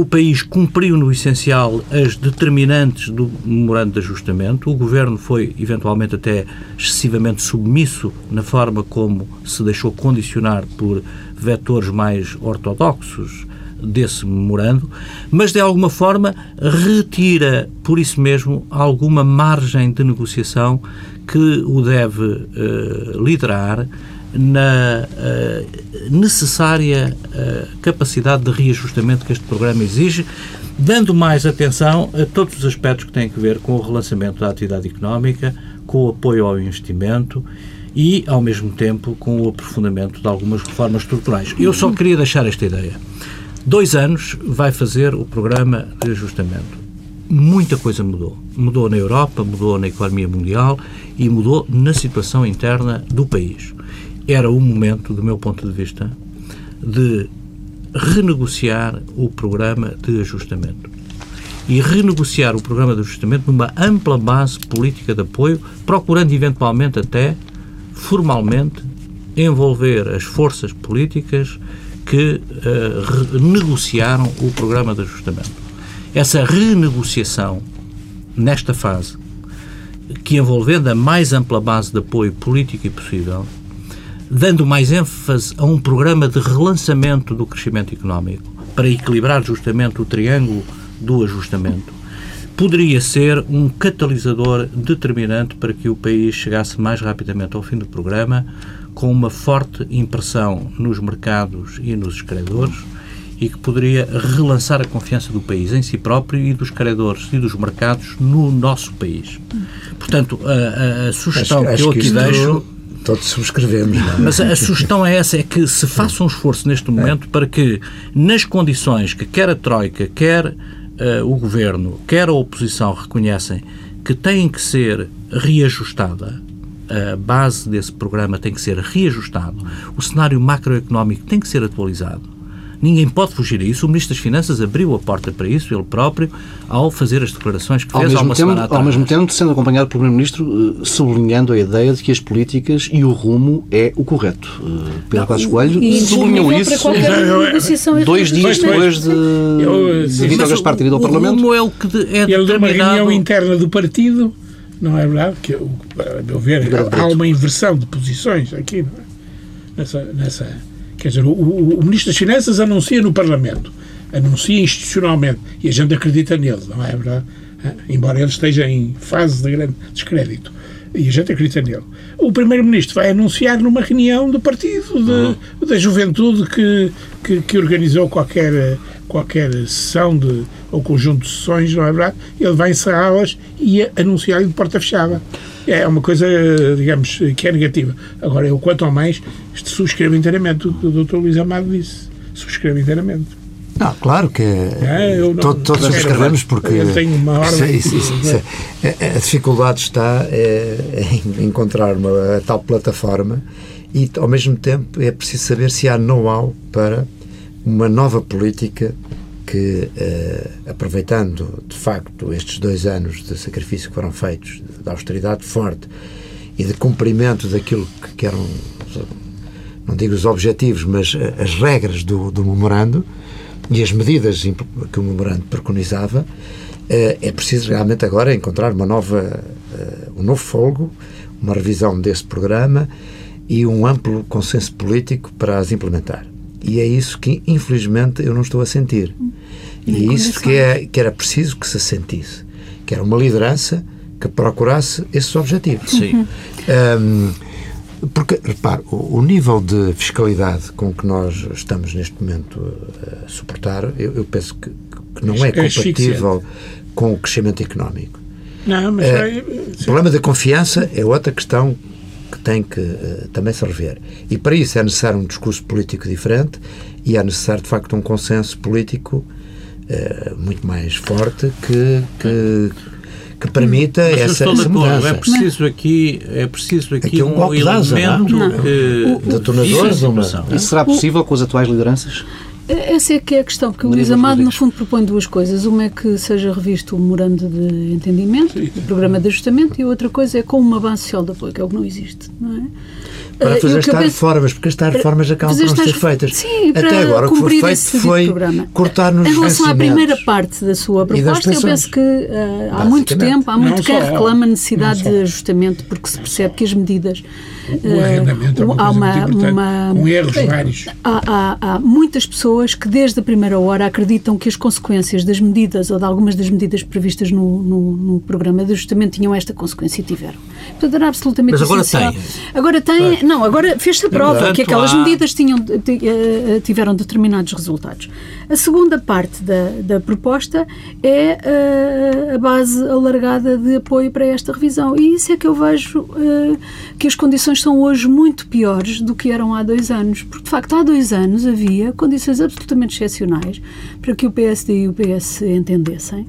[SPEAKER 5] o país cumpriu no essencial as determinantes do memorando de ajustamento. O governo foi, eventualmente, até excessivamente submisso na forma como se deixou condicionar por vetores mais ortodoxos desse memorando, mas de alguma forma retira, por isso mesmo, alguma margem de negociação que o deve uh, liderar na uh, necessária uh, capacidade de reajustamento que este programa exige, dando mais atenção a todos os aspectos que têm a ver com o relançamento da atividade económica, com o apoio ao investimento e, ao mesmo tempo, com o aprofundamento de algumas reformas estruturais. Eu só queria deixar esta ideia. Dois anos vai fazer o programa de ajustamento. Muita coisa mudou. Mudou na Europa, mudou na economia mundial e mudou na situação interna do país era o momento, do meu ponto de vista, de renegociar o programa de ajustamento. E renegociar o programa de ajustamento numa ampla base política de apoio, procurando eventualmente até, formalmente, envolver as forças políticas que uh, o programa de ajustamento. Essa renegociação, nesta fase, que envolvendo a mais ampla base de apoio político possível, dando mais ênfase a um programa de relançamento do crescimento económico para equilibrar justamente o triângulo do ajustamento, poderia ser um catalisador determinante para que o país chegasse mais rapidamente ao fim do programa, com uma forte impressão nos mercados e nos credores e que poderia relançar a confiança do país em si próprio e dos credores e dos mercados no nosso país. Portanto, a, a, sugestão acho, que eu aqui deixo
[SPEAKER 3] Todos subscrevemos.
[SPEAKER 5] É? Mas a sugestão é essa, é que se faça um esforço neste momento para que, nas condições que quer a Troika, quer uh, o Governo, quer a oposição reconhecem que têm que ser reajustada, a base desse programa tem que ser reajustado, o cenário macroeconómico tem que ser atualizado, Ninguém pode fugir a isso. O Ministro das Finanças abriu a porta para isso, ele próprio, ao fazer as declarações que fez
[SPEAKER 1] ao há
[SPEAKER 5] uma
[SPEAKER 1] tempo,
[SPEAKER 5] semana atrás.
[SPEAKER 1] Ao mesmo tempo, sendo acompanhado pelo Primeiro-Ministro, eh, sublinhando a ideia de que as políticas e o rumo é o correto. Eh, Pedro Passos Coelho sublinhou isso dois dias depois de, eu, de Vítor Gaspar ter ido ao Parlamento.
[SPEAKER 5] O rumo é o que é
[SPEAKER 4] Ele deu uma reunião interna do partido, não é verdade? Que, a meu ver, há uma inversão de posições aqui, não é? Nessa, nessa Quer dizer, o, o, o Ministro das Finanças anuncia no Parlamento, anuncia institucionalmente, e a gente acredita nele, não é verdade? Embora ele esteja em fase de grande descrédito. E a gente acredita nele. O Primeiro-Ministro vai anunciar numa reunião do partido, de, uhum. da juventude que, que, que, organizou qualquer, qualquer sessão de, ou conjunto de sessões, não é verdade? Ele vai encerrá-las e anunciar de porta fechada é uma coisa, digamos, que é negativa. Agora, eu, quanto ao mais, subscrevo inteiramente o que o Dr. Luís Amado disse. Subscrevo inteiramente.
[SPEAKER 3] Não, claro que é, não, todos, todos subscrevemos porque
[SPEAKER 4] eu tenho uma ordem.
[SPEAKER 3] Isso, isso, isso, é, a dificuldade está é, em encontrar uma tal plataforma e ao mesmo tempo é preciso saber se há know-how para uma nova política que, uh, aproveitando de facto estes dois anos de sacrifício que foram feitos, de austeridade forte e de cumprimento daquilo que eram, não digo os objetivos, mas eh, as regras do, do memorando e as medidas que o memorando preconizava, uh, é preciso realmente agora encontrar uma nova, um novo folgo, uma revisão desse programa e um amplo consenso político para as implementar. E é isso que, infelizmente, eu não estou a sentir. E é isso que, é, que era preciso que se sentisse. Que era uma liderança que procurasse esses objetivos.
[SPEAKER 5] Sim.
[SPEAKER 3] Um, porque, repare, o, o, nível de fiscalidade com que nós estamos neste momento a suportar, eu, eu penso que, que, não é, é compatível com o crescimento económico.
[SPEAKER 4] Não, mas é,
[SPEAKER 3] o problema da confiança é outra questão que tem que uh, também se rever. E para isso é necessário um discurso político diferente e é necessário, de facto, um consenso político uh, muito mais forte que, que, que permita Mas essa, essa mudança.
[SPEAKER 5] É preciso aqui, é preciso aqui,
[SPEAKER 3] aqui um,
[SPEAKER 5] um elemento
[SPEAKER 3] não? que... Detonadores, uma...
[SPEAKER 1] Isso será possível com as atuais lideranças?
[SPEAKER 2] Essa é que é a questão, porque o Luís Amado, no fundo, propõe duas coisas. Uma é que seja revisto o memorando de entendimento, Sim. o programa de ajustamento, e a outra coisa é com uma base social de apoio, que é o que não existe. Não é?
[SPEAKER 3] Para fazer estas reformas, porque estas reformas acabam por não ser feitas.
[SPEAKER 2] Sim,
[SPEAKER 3] Até agora o que foi feito foi cortar nos
[SPEAKER 2] Em relação à primeira parte da sua proposta, eu penso que uh, há muito tempo, há muito quem reclama a necessidade de ajustamento, porque se percebe que as medidas
[SPEAKER 4] o arrendamento uh, é uma há uma, uma, com erros vários.
[SPEAKER 2] Há, há, há, muitas pessoas que desde a primeira hora acreditam que as consequências das medidas ou de algumas das medidas previstas no, no, no programa de ajustamento tinham esta consequência e tiveram. Portanto, era absolutamente
[SPEAKER 5] Mas agora essencial. tem.
[SPEAKER 2] Agora tem, não, agora fez-se a prova Portanto, que aquelas há... medidas tinham, eh, tiveram determinados resultados. A segunda parte da, da proposta é a, eh, a base alargada de apoio para esta revisão. E isso é que eu vejo uh, que as condições são hoje muito piores do que eram há dois anos. Porque, de facto, há dois anos havia condições absolutamente excepcionais para que o PSD e o PS entendessem.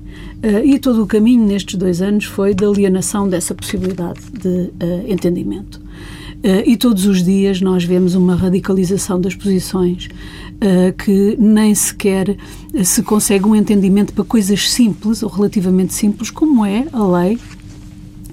[SPEAKER 2] Uh, e todo o caminho nestes dois anos foi de alienação dessa possibilidade de uh, entendimento. Uh, e todos os dias nós vemos uma radicalização das posições que nem sequer se consegue um entendimento para coisas simples ou relativamente simples, como é a lei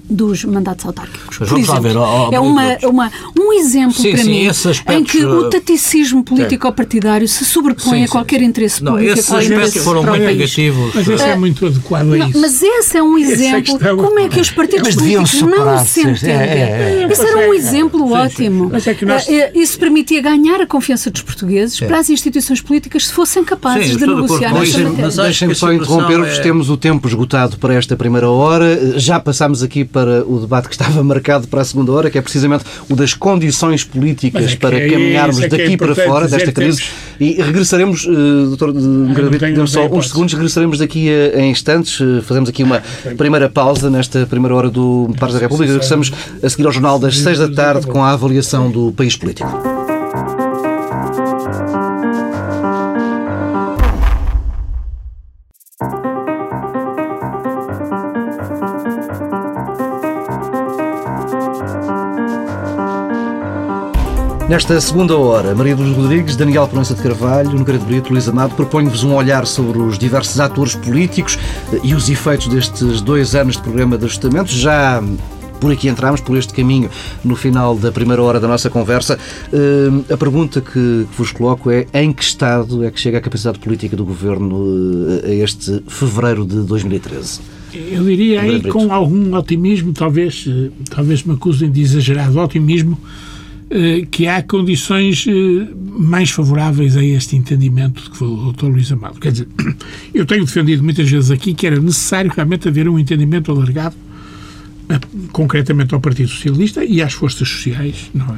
[SPEAKER 2] dos mandatos autárquicos. Mas exemplo, ver, oh, oh, é uma, uma, um exemplo
[SPEAKER 5] sim,
[SPEAKER 2] para
[SPEAKER 5] sim,
[SPEAKER 2] mim
[SPEAKER 5] aspectos,
[SPEAKER 2] em que o taticismo político-partidário se sobrepõe sim, a qualquer interesse
[SPEAKER 5] não,
[SPEAKER 2] público.
[SPEAKER 5] Esses aspectos foram muito negativos.
[SPEAKER 4] Mas esse é muito adequado a isso.
[SPEAKER 2] Mas esse é um é exemplo é como é que os partidos políticos não se entendem. É, é, é. Esse era um exemplo ótimo. Nós... Eh, isso permitia ganhar a confiança dos portugueses para as instituições políticas se fossem capazes de negociar
[SPEAKER 1] nesta matéria. Deixem-me só interromper-vos, temos o tempo esgotado para esta primeira hora. Já passámos aqui para o debate que estava <laughs> marcado para a segunda hora, que é precisamente o das condições políticas é para é caminharmos é daqui é para fora desta crise. E regressaremos, uh, doutor Margarito, só uns segundos, regressaremos daqui a, a instantes. Uh, fazemos aqui uma primeira pausa nesta primeira hora do Pares da República. Regressamos a seguir ao jornal das seis da tarde com a avaliação do país político. Nesta segunda hora, Maria dos Rodrigues, Daniel Proença de Carvalho, Nogueira de Brito, Luís Amado propõem-vos um olhar sobre os diversos atores políticos e os efeitos destes dois anos de programa de ajustamento. Já por aqui entramos, por este caminho, no final da primeira hora da nossa conversa. Uh, a pergunta que, vos coloco é em que estado é que chega a capacidade política do Governo uh, a este fevereiro de 2013?
[SPEAKER 4] Eu diria aí com algum otimismo, talvez, eh, talvez me acusem de exagerado otimismo, eh, que há condições eh, mais favoráveis a este entendimento que foi o Dr. Luís Amado. Quer dizer, <clears throat> eu tenho defendido muitas vezes aqui que era necessário realmente haver um entendimento alargado, eh, concretamente ao Partido Socialista e às forças sociais, não é?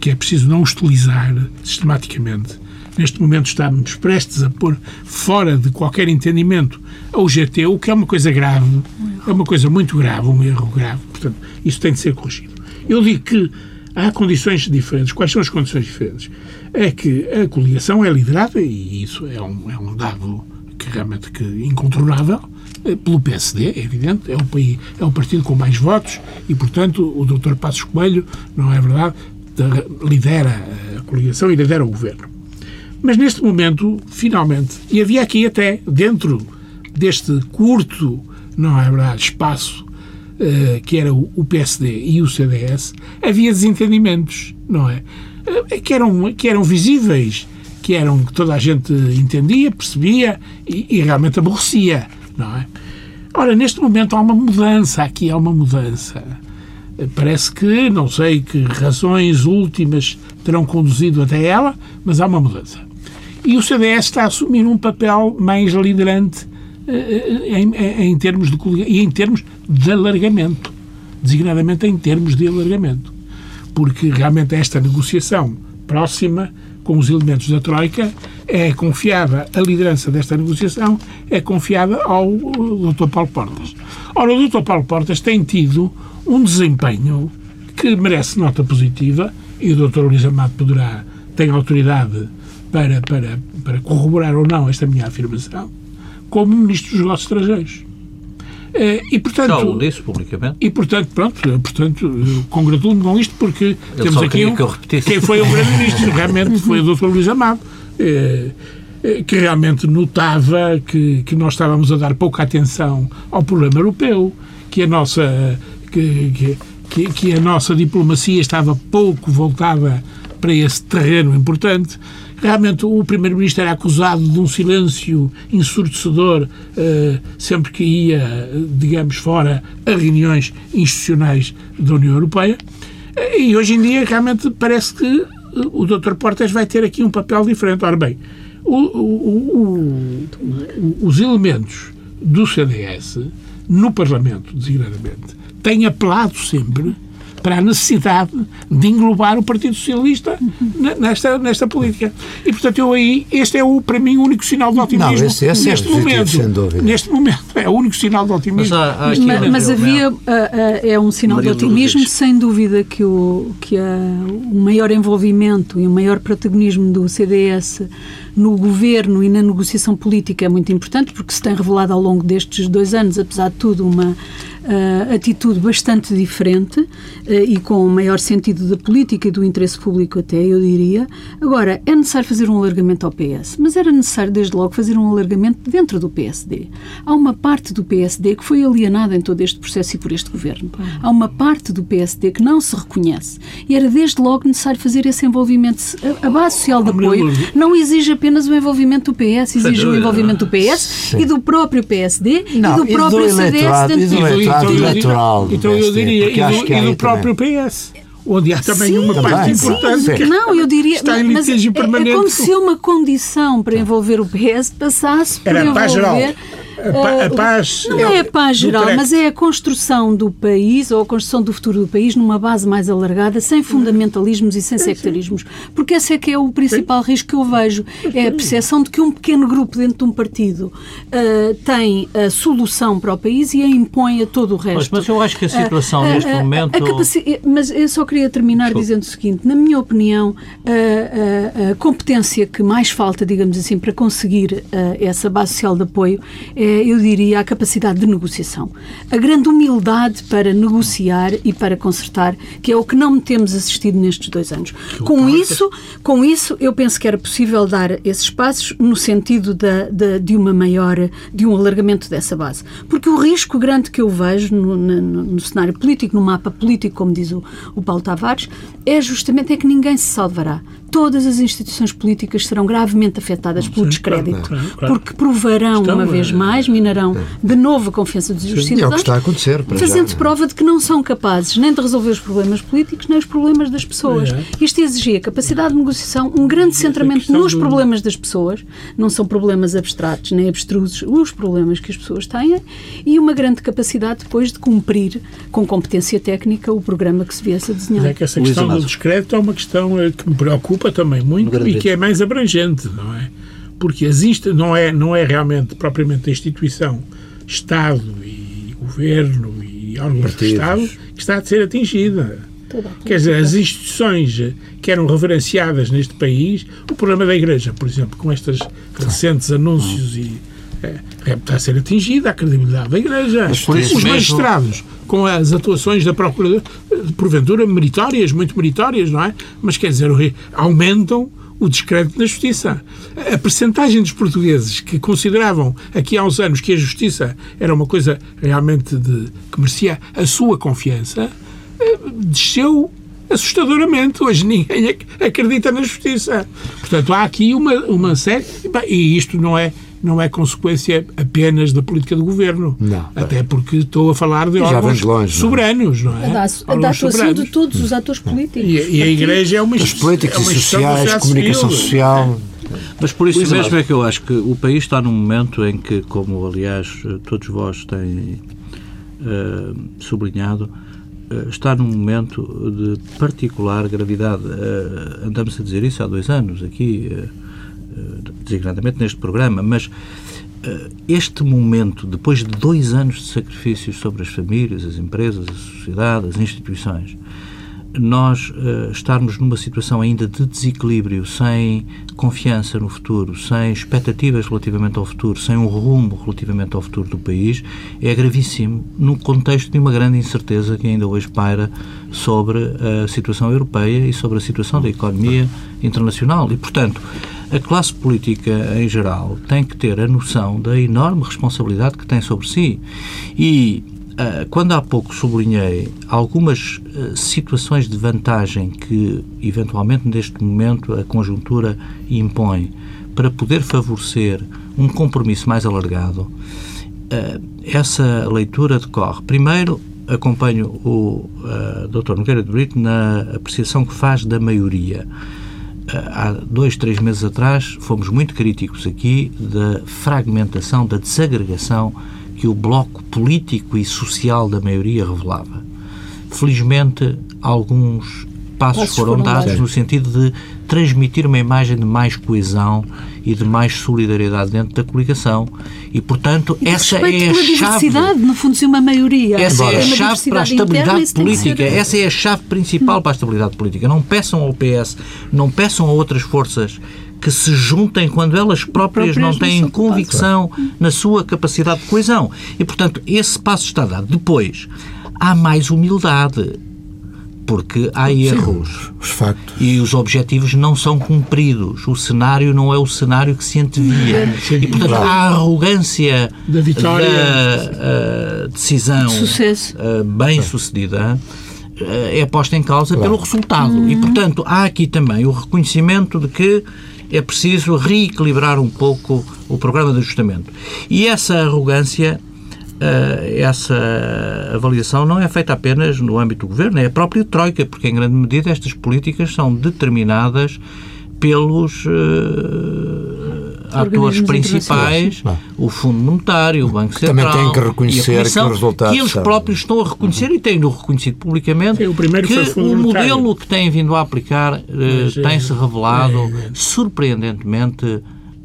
[SPEAKER 4] Que é preciso não hostilizar sistematicamente. Neste momento estamos prestes a pôr fora de qualquer entendimento o GT, o que é uma coisa grave, é uma coisa muito grave, um erro grave. Portanto, isso tem de ser corrigido. Eu digo que há condições diferentes. Quais são as condições diferentes? É que a coligação é liderada, e isso é um, é um dado que realmente que incontornável, eh, pelo PSD, é evidente, é o, país, é o partido com mais votos e, portanto, o Dr. Passos Coelho, não é verdade, lidera a coligação e lidera o governo. Mas neste momento, finalmente, e havia aqui até, dentro deste curto, não é verdade, espaço eh, que era o PSD e o CDS, havia desentendimentos, não é? Eh, que eram, que eram visíveis, que eram que toda a gente entendia, percebia e, e realmente aborrecia, não é? Ora, neste momento há uma mudança, aqui há uma mudança. Eh, parece que, não sei que razões últimas terão conduzido até ela, mas há uma mudança. E o CDS está a assumir um papel mais liderante em, em termos de e em termos de alargamento, designadamente em termos de alargamento, porque realmente esta negociação próxima com os elementos da Troika é confiada, a liderança desta negociação é confiada ao Dr. Paulo Portas. Ora, o Dr. Paulo Portas tem tido um desempenho que merece nota positiva e o Dr. Luís Amado poderá, tem autoridade para, para, para corroborar ou não esta minha afirmação, como Ministro dos Negócios Estrangeiros.
[SPEAKER 5] Eh, e, portanto, Já o disse publicamente.
[SPEAKER 4] E, portanto, pronto, portanto congratulo-me com isto porque Ele temos aqui um,
[SPEAKER 5] que
[SPEAKER 4] quem foi um grande ministro, <laughs> realmente foi o Dr. Luís Amado, eh, eh, que realmente notava que, que nós estávamos a dar pouca atenção ao problema europeu, que a nossa, que, que, que a nossa diplomacia estava pouco voltada para esse terreno importante Realmente, o Primeiro-Ministro era acusado de um silêncio ensurdecedor uh, sempre que ia, digamos, fora a reuniões institucionais da União Europeia. Uh, e hoje em dia, realmente, parece que o Dr. Portas vai ter aqui um papel diferente. Ora bem, o, o, o, os elementos do CDS no Parlamento, designadamente, têm apelado sempre para a necessidade de englobar o Partido Socialista nesta, nesta política. E, portanto, eu aí, este é, o, para mim, o único sinal de otimismo
[SPEAKER 3] Não, esse, esse
[SPEAKER 4] neste
[SPEAKER 3] é
[SPEAKER 4] momento. Neste momento, é o único sinal de otimismo.
[SPEAKER 2] Mas, há, há mas, mas havia, uh, uh, é um sinal Maria de otimismo, sem dúvida que, o, que a, o maior envolvimento e o maior protagonismo do CDS no governo e na negociação política é muito importante, porque se tem revelado ao longo destes dois anos, apesar de tudo, uma uh, atitude bastante diferente uh, e com maior sentido da política e do interesse público, até eu diria. Agora, é necessário fazer um alargamento ao PS, mas era necessário, desde logo, fazer um alargamento dentro do PSD. Há uma parte do PSD que foi alienada em todo este processo e por este governo. Há uma parte do PSD que não se reconhece e era, desde logo, necessário fazer esse envolvimento. A, a base social de apoio não exige apenas o envolvimento do PS, exige o envolvimento do PS Sim. e do próprio PSD
[SPEAKER 3] não,
[SPEAKER 4] e do próprio
[SPEAKER 3] e do CDS dentro
[SPEAKER 4] então,
[SPEAKER 3] eleitoral.
[SPEAKER 4] Então eu diria, e do, e do próprio PS onde há também sim, uma parte importante sim, que
[SPEAKER 2] não, eu diria, está em litígio permanente. É como se uma condição para envolver o PS passasse por
[SPEAKER 4] Era
[SPEAKER 2] envolver
[SPEAKER 4] a, paz.
[SPEAKER 2] Não é a paz geral, mas é a construção do país ou a construção do futuro do país numa base mais alargada, sem fundamentalismos e sem sectarismos. Porque esse é que é o principal risco que eu vejo. É a percepção de que um pequeno grupo dentro de um partido uh, tem a solução para o país e a impõe a todo o resto.
[SPEAKER 5] Mas, mas eu acho que a situação uh, uh, neste momento.
[SPEAKER 2] Mas eu só queria terminar Desculpa. dizendo o seguinte: na minha opinião, a competência que mais falta, digamos assim, para conseguir essa base social de apoio é eu diria, a capacidade de negociação. A grande humildade para negociar e para consertar, que é o que não temos assistido nestes dois anos. Com isso, com isso, eu penso que era possível dar esses passos no sentido de, de, de uma maior, de um alargamento dessa base. Porque o risco grande que eu vejo no, no, no cenário político, no mapa político, como diz o, o Paulo Tavares, é justamente é que ninguém se salvará todas as instituições políticas serão gravemente afetadas pelo descrédito, claro, claro. porque provarão, Estão, uma vez mais, minarão de novo a confiança dos cidadãos,
[SPEAKER 3] é o que está a acontecer,
[SPEAKER 2] fazendo prova de que não são capazes nem de resolver os problemas políticos, nem os problemas das pessoas. É. Isto exigia capacidade de negociação, um grande centramento nos problemas das pessoas, não são problemas abstratos nem abstrusos, os problemas que as pessoas têm, e uma grande capacidade depois de cumprir com competência técnica o programa que se viesse a desenhar.
[SPEAKER 4] Mas é que essa questão do descrédito é uma questão eh, que me preocupa preocupa também muito e que é mais abrangente, não é? Porque as não, é, não é realmente propriamente a instituição Estado e Governo e órgãos do Estado que está a ser atingida. Quer dizer, as instituições que eram reverenciadas neste país, o problema da Igreja, por exemplo, com estes recentes anúncios e está a ser atingida a credibilidade da Igreja. Os magistrados, com as atuações da Procuradoria, porventura meritórias, muito meritórias, não é? Mas quer dizer, aumentam o descrédito na justiça. A percentagem dos portugueses que consideravam aqui há uns anos que a justiça era uma coisa realmente de, que merecia a sua confiança, eh, desceu assustadoramente. Hoje ninguém acredita na justiça. Portanto, há aqui uma, uma série. E isto não é não é consequência apenas da política do governo.
[SPEAKER 3] Não.
[SPEAKER 4] Até porque estou a falar de órgãos longe, soberanos, não é?
[SPEAKER 2] Da, da atuação de todos os atores políticos.
[SPEAKER 4] E, e a Igreja é uma
[SPEAKER 3] As políticas é sociais, comunicação civil. social.
[SPEAKER 5] Mas por isso Luís mesmo é que eu acho que o país está num momento em que, como aliás todos vós têm uh, sublinhado, uh, está num momento de particular gravidade. Uh, andamos a dizer isso há dois anos aqui, designadamente neste programa, mas este momento, depois de dois anos de sacrifícios sobre as famílias, as empresas, a sociedade, as instituições, nós uh, estarmos numa situação ainda de desequilíbrio, sem confiança no futuro, sem expectativas relativamente ao futuro, sem um rumo relativamente ao futuro do país, é gravíssimo no contexto de uma grande incerteza que ainda hoje paira sobre a situação europeia e sobre a situação da economia internacional. E, portanto, a classe política em geral tem que ter a noção da enorme responsabilidade que tem sobre si. E ah, quando há pouco sublinhei algumas ah, situações de vantagem que, eventualmente, neste momento, a conjuntura impõe para poder favorecer um compromisso mais alargado, ah, essa leitura decorre. Primeiro, acompanho o Dr. Nogueira de Brito na apreciação que faz da maioria. Há dois, três meses atrás, fomos muito críticos aqui da fragmentação, da desagregação que o bloco político e social da maioria revelava. Felizmente, alguns passos, passos foram, foram dados, dados no sentido de transmitir uma imagem de mais coesão e de mais solidariedade dentro da coligação e, portanto,
[SPEAKER 2] e
[SPEAKER 5] essa é a
[SPEAKER 2] chave. no fundo, se uma maioria.
[SPEAKER 5] Essa é a chave para a estabilidade política. Essa é a chave principal hum. para a estabilidade política. Não peçam ao PS, não peçam a outras forças que se juntem quando elas próprias, próprias não têm convicção na sua capacidade de coesão. E, portanto, esse passo está dado. Depois, há mais humildade porque há erros.
[SPEAKER 3] os factos.
[SPEAKER 5] E os objetivos não são cumpridos. O cenário não é o cenário que se antevia. Sim, e, portanto, claro. a arrogância
[SPEAKER 4] da, vitória.
[SPEAKER 5] da uh, decisão uh, bem-sucedida uh, é posta em causa claro. pelo resultado. E, portanto, há aqui também o reconhecimento de que é preciso reequilibrar um pouco o programa de ajustamento. E essa arrogância essa avaliação não é feita apenas no âmbito do governo, é a própria Troika, porque em grande medida estas políticas são determinadas pelos uh, atores principais, o Fundo Monetário, o Banco Central.
[SPEAKER 3] Também têm que reconhecer que os resultados.
[SPEAKER 5] Que eles próprios estão a reconhecer uhum. e têm-no reconhecido publicamente Sim, o que o, o modelo que têm vindo a aplicar uh, tem-se revelado é, é. surpreendentemente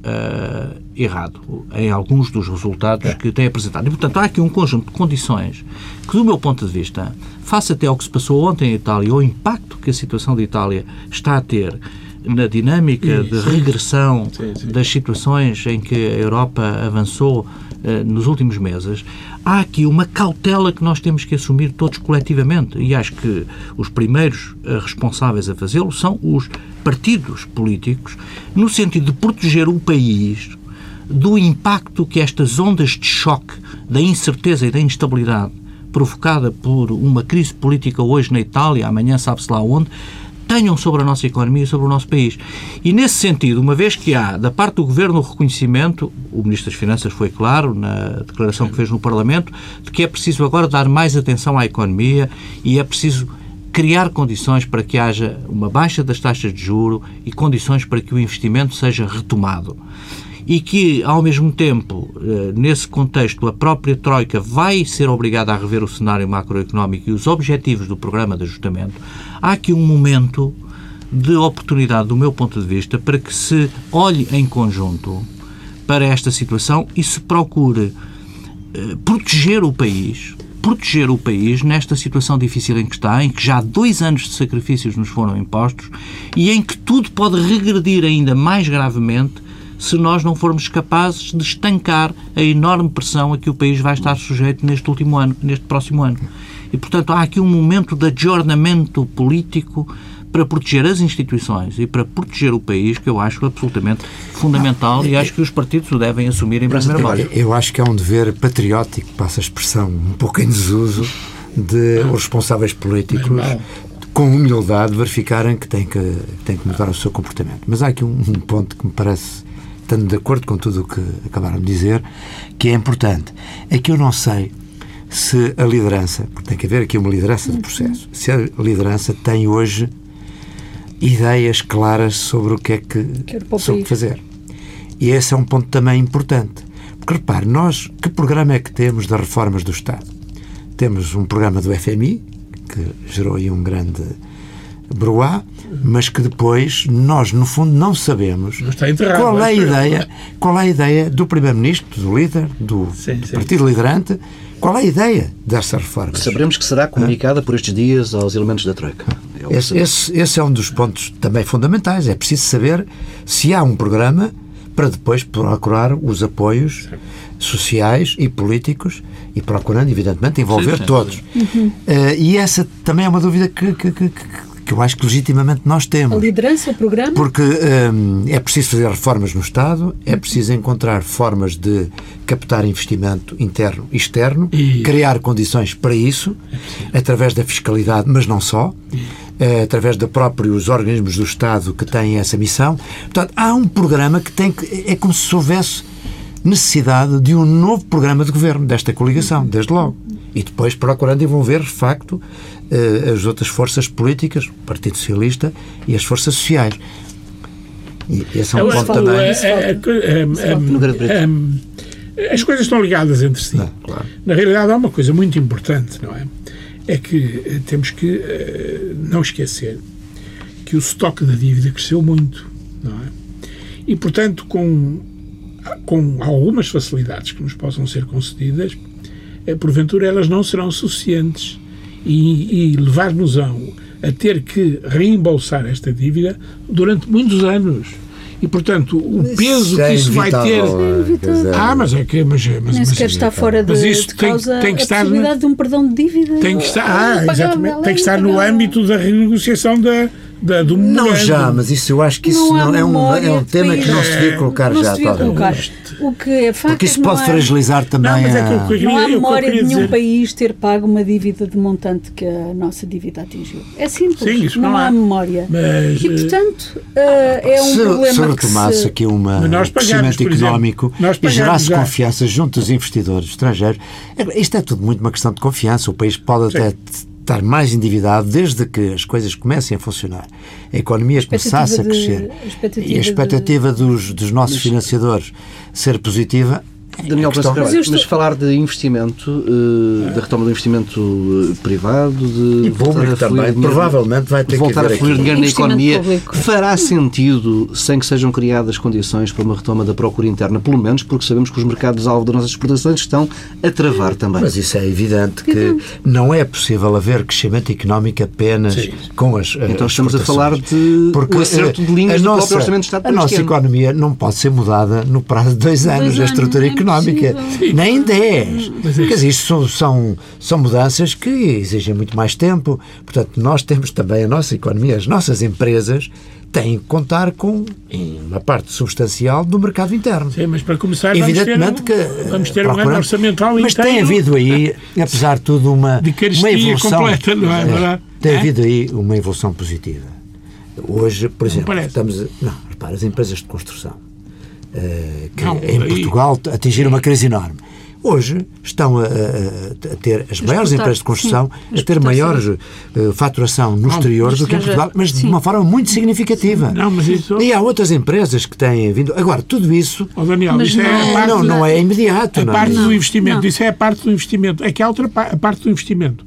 [SPEAKER 5] uh, errado em alguns dos resultados é. que têm apresentado. E, portanto, há aqui um conjunto de condições que, do meu ponto de vista, face até ao que se passou ontem em Itália, o impacto que a situação de Itália está a ter na dinâmica de regressão sim, sim. das situações em que a Europa avançou uh, nos últimos meses, há aqui uma cautela que nós temos que assumir todos coletivamente. E acho que os primeiros uh, responsáveis a fazê-lo são os partidos políticos, no sentido de proteger o país do impacto que estas ondas de choque, da incerteza e da instabilidade provocada por uma crise política hoje na Itália, amanhã sabe-se lá onde, tenham sobre a nossa economia e sobre o nosso país. E nesse sentido, uma vez que há da parte do Governo o reconhecimento, o Ministro das Finanças foi claro na declaração que fez no Parlamento, de que é preciso agora dar mais atenção à economia e é preciso criar condições para que haja uma baixa das taxas de juro e condições para que o investimento seja retomado e que, ao mesmo tempo, eh, nesse contexto, a própria Troika vai ser obrigada a rever o cenário macroeconómico e os objetivos do programa de ajustamento, há aqui um momento de oportunidade, do meu ponto de vista, para que se olhe em conjunto para esta situação e se procure eh, proteger o país, proteger o país nesta situação difícil em que está, em que já dois anos de sacrifícios nos foram impostos e em que tudo pode regredir ainda mais gravemente se nós não formos capazes de estancar a enorme pressão a que o país vai estar sujeito neste último ano, neste próximo ano. E, portanto, há aqui um momento de adjornamento político para proteger as instituições e para proteger o país que eu acho absolutamente fundamental e acho que os partidos o devem assumir em primeiro lugar.
[SPEAKER 3] Eu acho que é um dever patriótico, passa a expressão um pouco em desuso, de os responsáveis políticos com humildade verificarem que têm que, têm que mudar o seu comportamento. Mas há aqui um, um ponto que me parece estando de acordo com tudo o que acabaram de dizer, que é importante. É que eu não sei se a liderança, porque tem que haver aqui uma liderança de processo, se a liderança tem hoje ideias claras sobre o que é que, sobre fazer. E esse é um ponto também importante. Porque repare, nós que programa é que temos das reformas do Estado? Temos um programa do FMI, que gerou aí um grande broá, mas que depois nós, no fundo, não sabemos qual é a ideia, qual é a ideia do Primeiro-Ministro, do líder, do, sim, do sim. partido liderante, qual é a ideia dessa reforma.
[SPEAKER 1] Saberemos que será comunicada por estes dias aos elementos da Troika.
[SPEAKER 3] É esse, esse, esse é um dos pontos também fundamentais. É preciso saber se há um programa para depois procurar os apoios sociais e políticos e procurando, evidentemente, envolver sim, todos. Uhum. Uh, e essa também é uma dúvida que, que, que, que eu acho que legitimamente nós temos.
[SPEAKER 2] A liderança, o programa?
[SPEAKER 3] Porque hum, é preciso fazer reformas no Estado, é preciso encontrar formas de captar investimento interno e externo, e... criar condições para isso, é através da fiscalidade, mas não só. É, através de próprios organismos do Estado que têm essa missão. Portanto, há um programa que tem que. É como se houvesse necessidade de um novo programa de governo desta coligação, desde logo. E depois procurando envolver, de facto, eh, as outras forças políticas, o Partido Socialista e as forças sociais. E esse é um ponto também. É, é,
[SPEAKER 4] é, as coisas estão ligadas entre si. Não, claro. Na realidade, há uma coisa muito importante, não é? É que eh, temos que uh, não esquecer que o estoque da dívida cresceu muito, não é? E, portanto, com, com algumas facilidades que nos possam ser concedidas, porventura elas não serão suficientes e, e levar-nos a, a ter que reembolsar esta dívida durante muitos anos. E, portanto, o peso é que isso vai ter. É ah, mas é que. Mas,
[SPEAKER 2] mas, Nem sequer está fora de, mas isto de causa tem, tem que a estar, possibilidade de um perdão de dívida.
[SPEAKER 4] Tem que estar, ah, exatamente, tem que estar no âmbito da renegociação da, da, do
[SPEAKER 3] Não já, mas isso eu acho que isso não, não é, um, é um tema que não se devia colocar
[SPEAKER 2] não
[SPEAKER 3] já.
[SPEAKER 2] Devia colocar. O que é facto
[SPEAKER 3] Porque isso pode fragilizar também não,
[SPEAKER 2] é a... Que não há memória de nenhum dizer... país ter pago uma dívida de montante que a nossa dívida atingiu. É simples. Sim, isso não, não há memória. Mas, e, portanto, uh, é um
[SPEAKER 3] se,
[SPEAKER 2] problema
[SPEAKER 3] se retomasse se... aqui um crescimento económico e gerasse já. confiança junto dos investidores estrangeiros, isto é tudo muito uma questão de confiança. O país pode Sim. até estar mais endividado desde que as coisas comecem a funcionar, a economia começasse a crescer a e a expectativa de... dos, dos nossos financiadores ser positiva,
[SPEAKER 1] Daniel questão... mas, estou... mas, falar de investimento, uh, da retoma do investimento uh, privado, de
[SPEAKER 3] e público também, provavelmente vai ter
[SPEAKER 1] voltar
[SPEAKER 3] que
[SPEAKER 1] a fluir dinheiro na economia, público. fará sentido sem que sejam criadas condições para uma retoma da procura interna, pelo menos porque sabemos que os mercados-alvo das nossas exportações estão a travar também.
[SPEAKER 3] Mas isso é evidente que não é possível haver crescimento económico apenas Sim. com as
[SPEAKER 1] Então estamos a falar de porque, acerto de linhas a do nossa, próprio Orçamento de Estado
[SPEAKER 3] A nossa economia não pode ser mudada no prazo de dois anos, dois a estrutura anos, económica económica, nem 10. Quer dizer, isto são, são mudanças que exigem muito mais tempo. Portanto, nós temos também a nossa economia, as nossas empresas têm que contar com uma parte substancial do mercado interno.
[SPEAKER 4] Sim, mas para começar Evidentemente vamos ter, um, que, vamos ter um ano orçamental
[SPEAKER 3] Mas tem havido aí, apesar de tudo, uma,
[SPEAKER 4] de
[SPEAKER 3] uma evolução.
[SPEAKER 4] completa, não é, é verdade?
[SPEAKER 3] Tem é? havido aí uma evolução positiva. Hoje, por exemplo, estamos... Não, repara, as empresas de construção eh, que não, em Portugal atingiram uma crise enorme. Hoje estão a, a, a ter as maiores empresas de construção sim, a ter maior uh, faturação no não, exterior do que em Portugal, mas sim. de uma forma muito significativa.
[SPEAKER 4] Não, mas isso...
[SPEAKER 3] E há outras empresas que têm vindo. Agora, tudo isso.
[SPEAKER 4] Oh, Daniel, isso
[SPEAKER 3] não,
[SPEAKER 4] é, parte,
[SPEAKER 3] não, não é imediato.
[SPEAKER 4] A
[SPEAKER 3] não,
[SPEAKER 4] é parte do investimento, isso é a parte do investimento. É que há outra a parte do investimento.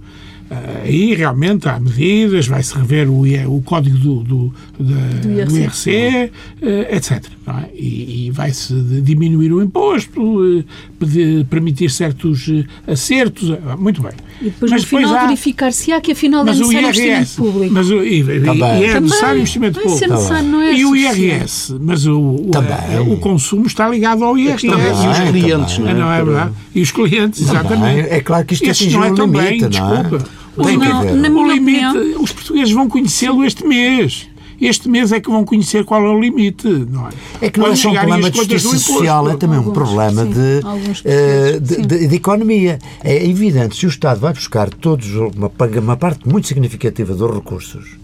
[SPEAKER 4] Eh, aí realmente há medidas, vai-se rever o, o código do, do, da, do IRC, do IRC eh, etc. É? E, e vai-se diminuir o imposto, eh, permitir certos acertos, muito bem.
[SPEAKER 2] E depois, mas no final, há, verificar se há que afinal é necessário IRS, investimento público.
[SPEAKER 4] Mas o, e, e, e é necessário investimento público.
[SPEAKER 2] Necessário, não é
[SPEAKER 4] e o IRS, mas o, o, o, consumo está ligado ao IRS.
[SPEAKER 1] Também, e os clientes, também,
[SPEAKER 4] não é? Não é verdade? E os clientes, exatamente.
[SPEAKER 3] É claro que isto não é um limite, bem, não é? desculpa.
[SPEAKER 4] Tem não, que ver. O limite, os portugueses vão conhecê-lo este mês. Este mês é que vão conhecer qual é o limite. Não é?
[SPEAKER 3] é que não é só um problema de justiça social, é também alguns, um problema sim, de, uh, de, de, de, economia. É evidente, se o Estado vai buscar todos uma, uma parte muito significativa dos recursos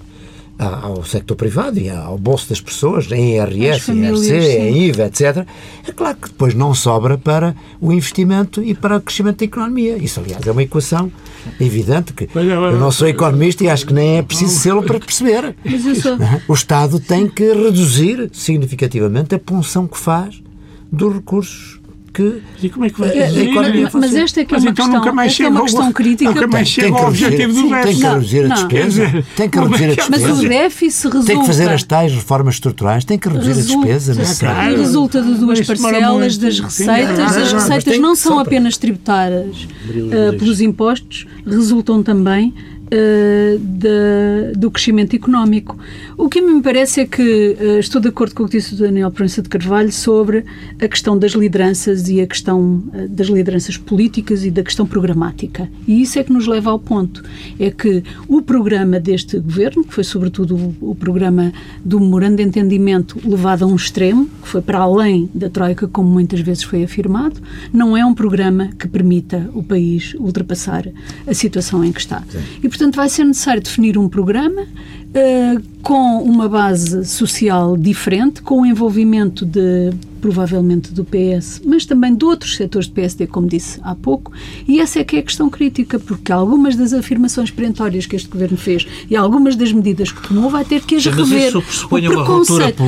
[SPEAKER 3] ao sector privado e ao bolso das pessoas, em IRS, IRC,
[SPEAKER 2] sim.
[SPEAKER 3] em IVA, etc., é claro que depois não sobra para o investimento e para o crescimento da economia. Isso, aliás, é uma equação evidente que eu não sou economista e acho que nem é preciso sê-lo para perceber.
[SPEAKER 2] Mas eu sou, <laughs>
[SPEAKER 3] O Estado tem que reduzir significativamente a punção que faz dos recursos que
[SPEAKER 4] E como é que vai
[SPEAKER 3] É, a
[SPEAKER 4] reduzir?
[SPEAKER 3] economia
[SPEAKER 2] mas esta é que é uma
[SPEAKER 4] então
[SPEAKER 2] questão,
[SPEAKER 4] nunca mais
[SPEAKER 2] esta é uma questão crítica.
[SPEAKER 4] nunca mais
[SPEAKER 2] porque-
[SPEAKER 4] chega ao objetivo do
[SPEAKER 3] sim, tem
[SPEAKER 4] déficit.
[SPEAKER 3] que
[SPEAKER 2] Não,
[SPEAKER 3] reduzir a despesa, tem que
[SPEAKER 4] é
[SPEAKER 3] reduzir a
[SPEAKER 4] que-
[SPEAKER 2] Mas
[SPEAKER 3] despesa.
[SPEAKER 2] o déficit resulta...
[SPEAKER 3] Tem que fazer as tais reformas estruturais, tem que reduzir a despesa. caro.
[SPEAKER 2] resulta de duas parcelas das receitas.
[SPEAKER 4] é
[SPEAKER 2] As receitas não são apenas tributadas eh, pelos impostos, resultam também eh, da- do crescimento económico. O que me parece é que eh, estou de acordo com o que disse o Daniel Proença de Carvalho sobre a questão das lideranças e a questão eh, das lideranças políticas e da questão programática. E isso é que nos leva ao ponto. É que o programa deste governo, que foi sobretudo o, o programa do memorando de entendimento levado a um extremo, que foi para além da Troika, como muitas vezes foi afirmado, não é um programa que permita o país ultrapassar a situação em que está. E, portanto, vai ser necessário definir um programa eh, com uma base social diferente, com o envolvimento de provavelmente do PS, mas também de outros setores do PSD, como disse há pouco, e essa é que é a questão crítica, porque algumas das afirmações perentórias que este governo fez e algumas das medidas que tomou vai ter que as
[SPEAKER 5] Sim,
[SPEAKER 2] rever. o
[SPEAKER 5] eu não
[SPEAKER 2] preconceito,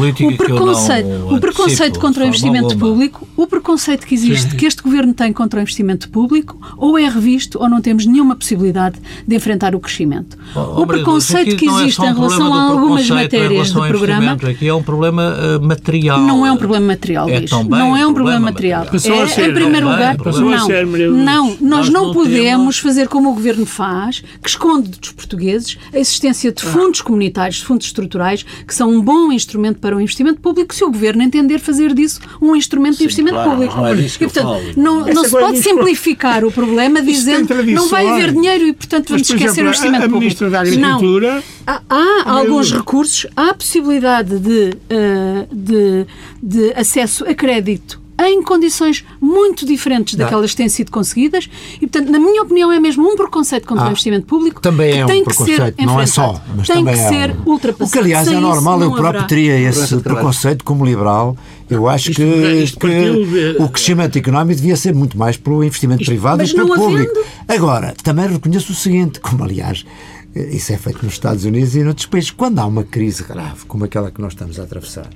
[SPEAKER 2] o preconceito contra o investimento
[SPEAKER 5] alguma.
[SPEAKER 2] público, o preconceito que existe, que este governo tem contra o investimento público, ou é revisto ou não temos nenhuma possibilidade de enfrentar o crescimento.
[SPEAKER 5] Oh,
[SPEAKER 2] o preconceito que
[SPEAKER 5] é
[SPEAKER 2] existe
[SPEAKER 5] só um
[SPEAKER 2] em relação a algumas
[SPEAKER 5] preconceito
[SPEAKER 2] matérias do programa.
[SPEAKER 5] Aqui é um problema eh, material.
[SPEAKER 2] não é um problema material,
[SPEAKER 5] É
[SPEAKER 2] Luís.
[SPEAKER 5] também
[SPEAKER 2] não é um problema material.
[SPEAKER 5] material.
[SPEAKER 2] É,
[SPEAKER 4] ser,
[SPEAKER 2] em primeiro
[SPEAKER 5] não é?
[SPEAKER 2] lugar, não,
[SPEAKER 4] ser,
[SPEAKER 2] não, nós,
[SPEAKER 5] Nós
[SPEAKER 2] não
[SPEAKER 5] não
[SPEAKER 2] podemos
[SPEAKER 5] temos-
[SPEAKER 2] fazer como o governo faz, que esconde dos portugueses a existência de fundos comunitários, de fundos estruturais, que são um bom instrumento para o investimento público, se o governo entender fazer disso um instrumento de investimento
[SPEAKER 5] claro,
[SPEAKER 2] público.
[SPEAKER 5] não é disso que
[SPEAKER 2] e,
[SPEAKER 5] eu
[SPEAKER 2] portanto,
[SPEAKER 5] falo.
[SPEAKER 2] não, não se pode simplificar o problema dizendo não vai haver dinheiro e, portanto, vamos
[SPEAKER 4] Mas, por
[SPEAKER 2] esquecer
[SPEAKER 4] exemplo,
[SPEAKER 2] o investimento
[SPEAKER 4] a- a
[SPEAKER 2] público.
[SPEAKER 4] Da
[SPEAKER 2] Não.
[SPEAKER 4] Agricultura-
[SPEAKER 2] Há, há
[SPEAKER 4] Maria
[SPEAKER 2] alguns recursos, há a possibilidade de, eh, de, de acesso a crédito em condições muito diferentes daquelas que têm sido conseguidas e, portanto, na minha opinião, é mesmo um preconceito contra
[SPEAKER 3] Ah,
[SPEAKER 2] o investimento público
[SPEAKER 3] Também
[SPEAKER 2] que
[SPEAKER 3] é
[SPEAKER 2] tem
[SPEAKER 3] um
[SPEAKER 2] que ser
[SPEAKER 3] preconceito, não é só, mas
[SPEAKER 2] tem
[SPEAKER 3] também
[SPEAKER 2] que
[SPEAKER 3] é
[SPEAKER 2] ser
[SPEAKER 3] um...
[SPEAKER 2] ultrapassado.
[SPEAKER 3] O que, aliás,
[SPEAKER 2] Sem
[SPEAKER 3] é normal,
[SPEAKER 2] não
[SPEAKER 3] eu próprio
[SPEAKER 2] haverá.
[SPEAKER 3] teria esse preconceito como liberal. Eu acho
[SPEAKER 4] Isto-
[SPEAKER 3] que,
[SPEAKER 4] isto
[SPEAKER 3] que o crescimento económico devia ser muito mais pelo investimento privado
[SPEAKER 2] mas
[SPEAKER 3] do que pelo
[SPEAKER 2] não
[SPEAKER 3] público.
[SPEAKER 2] havendo-
[SPEAKER 3] Agora, também reconheço o seguinte, como aliás eh, isso é feito nos Estados Unidos e noutros países, quando há uma crise grave como aquela que nós estamos a atravessar,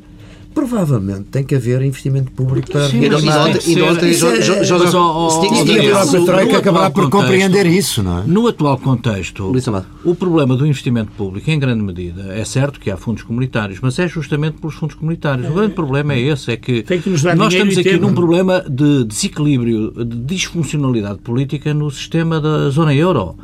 [SPEAKER 3] provavelmente tem que haver investimento público para
[SPEAKER 5] Sim,
[SPEAKER 1] E ontem-
[SPEAKER 3] a Troika acabará
[SPEAKER 5] atual
[SPEAKER 3] por compreender isso, não é?
[SPEAKER 5] No atual contexto, o problema do investimento público, em grande medida, é certo que há fundos comunitários, mas é justamente pelos fundos comunitários. O grande problema é esse, é que, nós estamos aqui num problema de desequilíbrio, de disfuncionalidade política no sistema da zona euro.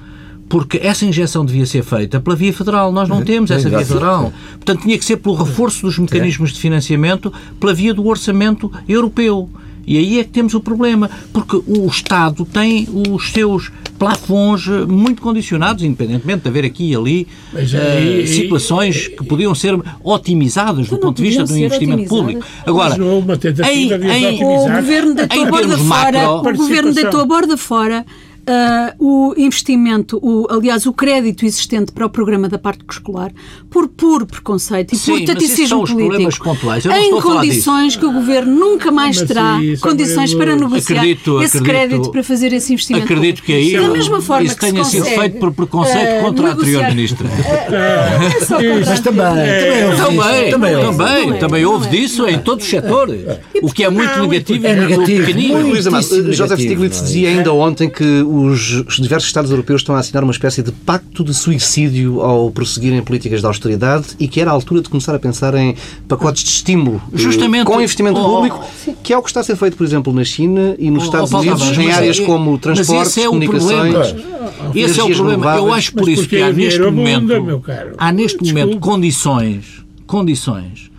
[SPEAKER 5] Porque essa injeção devia ser feita pela via federal. Nós não temos essa via federal. Portanto, tinha que ser pelo reforço dos mecanismos de financiamento pela via do orçamento europeu. E aí é que temos o problema, porque o Estado tem os seus plafons eh, muito condicionados, independentemente de haver aqui e ali
[SPEAKER 4] Mas aí-
[SPEAKER 5] situações que podiam ser otimizadas do
[SPEAKER 2] não
[SPEAKER 5] ponto de vista do investimento público. Agora,
[SPEAKER 4] Mas não houve uma tentativa
[SPEAKER 5] em- em-
[SPEAKER 4] otimizar.
[SPEAKER 2] O governo deitou a borda fora, o governo deitou a borda fora ah, o investimento, o, aliás, o crédito existente para o programa da parte escolar, por puro preconceito e
[SPEAKER 5] Sim,
[SPEAKER 2] por taticismo político, em condições que o governo nunca mais
[SPEAKER 4] Mas
[SPEAKER 2] terá
[SPEAKER 4] isso,
[SPEAKER 2] condições para negociar
[SPEAKER 5] Acredito-
[SPEAKER 2] esse
[SPEAKER 5] acredito-
[SPEAKER 2] crédito para fazer esse investimento.
[SPEAKER 5] Acredito que aí
[SPEAKER 2] da mesma forma
[SPEAKER 5] isso
[SPEAKER 2] que
[SPEAKER 5] tenha sido feito por preconceito
[SPEAKER 2] ah,
[SPEAKER 5] contra a anterior
[SPEAKER 2] negociar-
[SPEAKER 5] ministra. <laughs>
[SPEAKER 2] É só contra
[SPEAKER 3] Mas também, também houve
[SPEAKER 5] Também,
[SPEAKER 3] disso,
[SPEAKER 5] também,
[SPEAKER 3] houve.
[SPEAKER 5] também,
[SPEAKER 2] é,
[SPEAKER 5] houve
[SPEAKER 2] é,
[SPEAKER 5] disso em todos os setores. O que é muito negativo
[SPEAKER 3] é
[SPEAKER 5] e
[SPEAKER 3] negativo,
[SPEAKER 1] José Stiglitz
[SPEAKER 3] é?
[SPEAKER 1] dizia ainda ontem que os, os diversos Estados europeus estão a assinar uma espécie de pacto de suicídio ao prosseguirem políticas de austeridade e que era a altura de começar a pensar em pacotes de estímulo eh,
[SPEAKER 5] Justamente.
[SPEAKER 1] com investimento
[SPEAKER 5] Oh,
[SPEAKER 1] público, que é o que está a ser feito, por exemplo, na China e nos
[SPEAKER 5] Oh,
[SPEAKER 1] Estados
[SPEAKER 5] oh, Paulo
[SPEAKER 1] Unidos, em áreas
[SPEAKER 5] é-
[SPEAKER 1] como
[SPEAKER 5] mas
[SPEAKER 1] transportes,
[SPEAKER 5] esse é
[SPEAKER 1] comunicações.
[SPEAKER 5] problema. Esse é o
[SPEAKER 1] energias
[SPEAKER 5] problema. Eu
[SPEAKER 1] renováveis.
[SPEAKER 5] acho por
[SPEAKER 4] Mas
[SPEAKER 5] isso
[SPEAKER 4] porque
[SPEAKER 5] que há neste momento, há neste momento condições, condições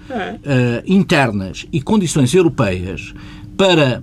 [SPEAKER 5] eh, internas e condições europeias para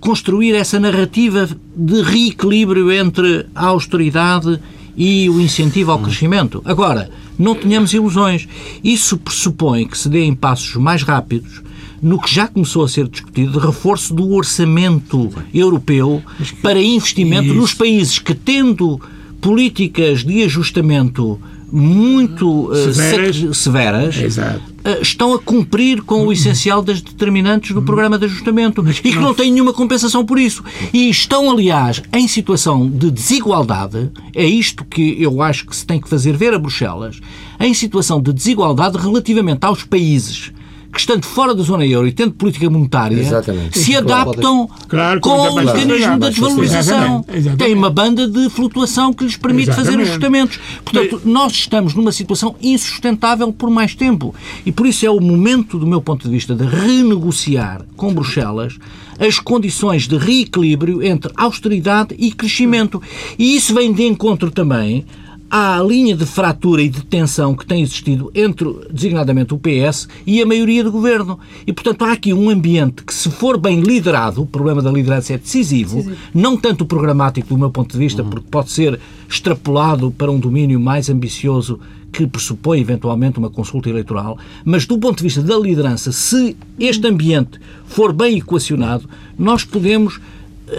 [SPEAKER 5] construir essa narrativa de reequilíbrio entre a austeridade e o incentivo ao crescimento. Agora, não tenhamos ilusões. Isso pressupõe que se deem passos mais rápidos no que já começou a ser discutido de reforço do orçamento europeu para investimento nos países que, tendo políticas de ajustamento muito uh,
[SPEAKER 4] Severas.
[SPEAKER 5] severas uh, estão a cumprir com o essencial das determinantes do programa de ajustamento e que não têm nenhuma compensação por isso. E estão, aliás, em situação de desigualdade, é isto que eu acho que se tem que fazer ver a Bruxelas, em situação de desigualdade relativamente aos países que, estando fora da zona euro e tendo política monetária,
[SPEAKER 3] Exatamente.
[SPEAKER 5] se adaptam
[SPEAKER 4] Claro,
[SPEAKER 5] com o mecanismo da desvalorização.
[SPEAKER 4] Exatamente.
[SPEAKER 5] Tem uma banda de flutuação que lhes permite fazer
[SPEAKER 4] Exatamente.
[SPEAKER 5] ajustamentos. Portanto, nós estamos numa situação insustentável por mais tempo. E por isso é o momento, do meu ponto de vista, de renegociar com Bruxelas as condições de reequilíbrio entre austeridade e crescimento. E isso vem de encontro também à linha de fratura e de tensão que tem existido entre, designadamente, o PS e a maioria do governo. E, portanto, há aqui um ambiente que, se for bem liderado, o problema da liderança é decisivo, não tanto o programático, do meu ponto de vista, porque pode ser extrapolado para um domínio mais ambicioso que pressupõe eventualmente uma consulta eleitoral, mas do ponto de vista da liderança, se este ambiente for bem equacionado, nós podemos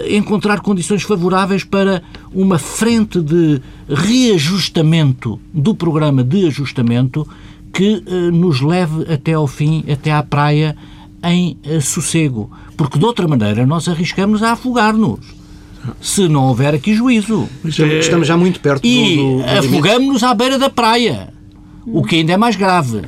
[SPEAKER 5] encontrar condições favoráveis para uma frente de reajustamento do programa de ajustamento que eh, nos leve até ao fim, até à praia, em eh, sossego. Porque de outra maneira nós arriscamos a afogar-nos. Se não houver aqui juízo.
[SPEAKER 1] Estamos, já muito perto do,
[SPEAKER 5] E
[SPEAKER 1] do- do limite.
[SPEAKER 5] afogamos-nos à beira da praia. O que ainda é mais grave.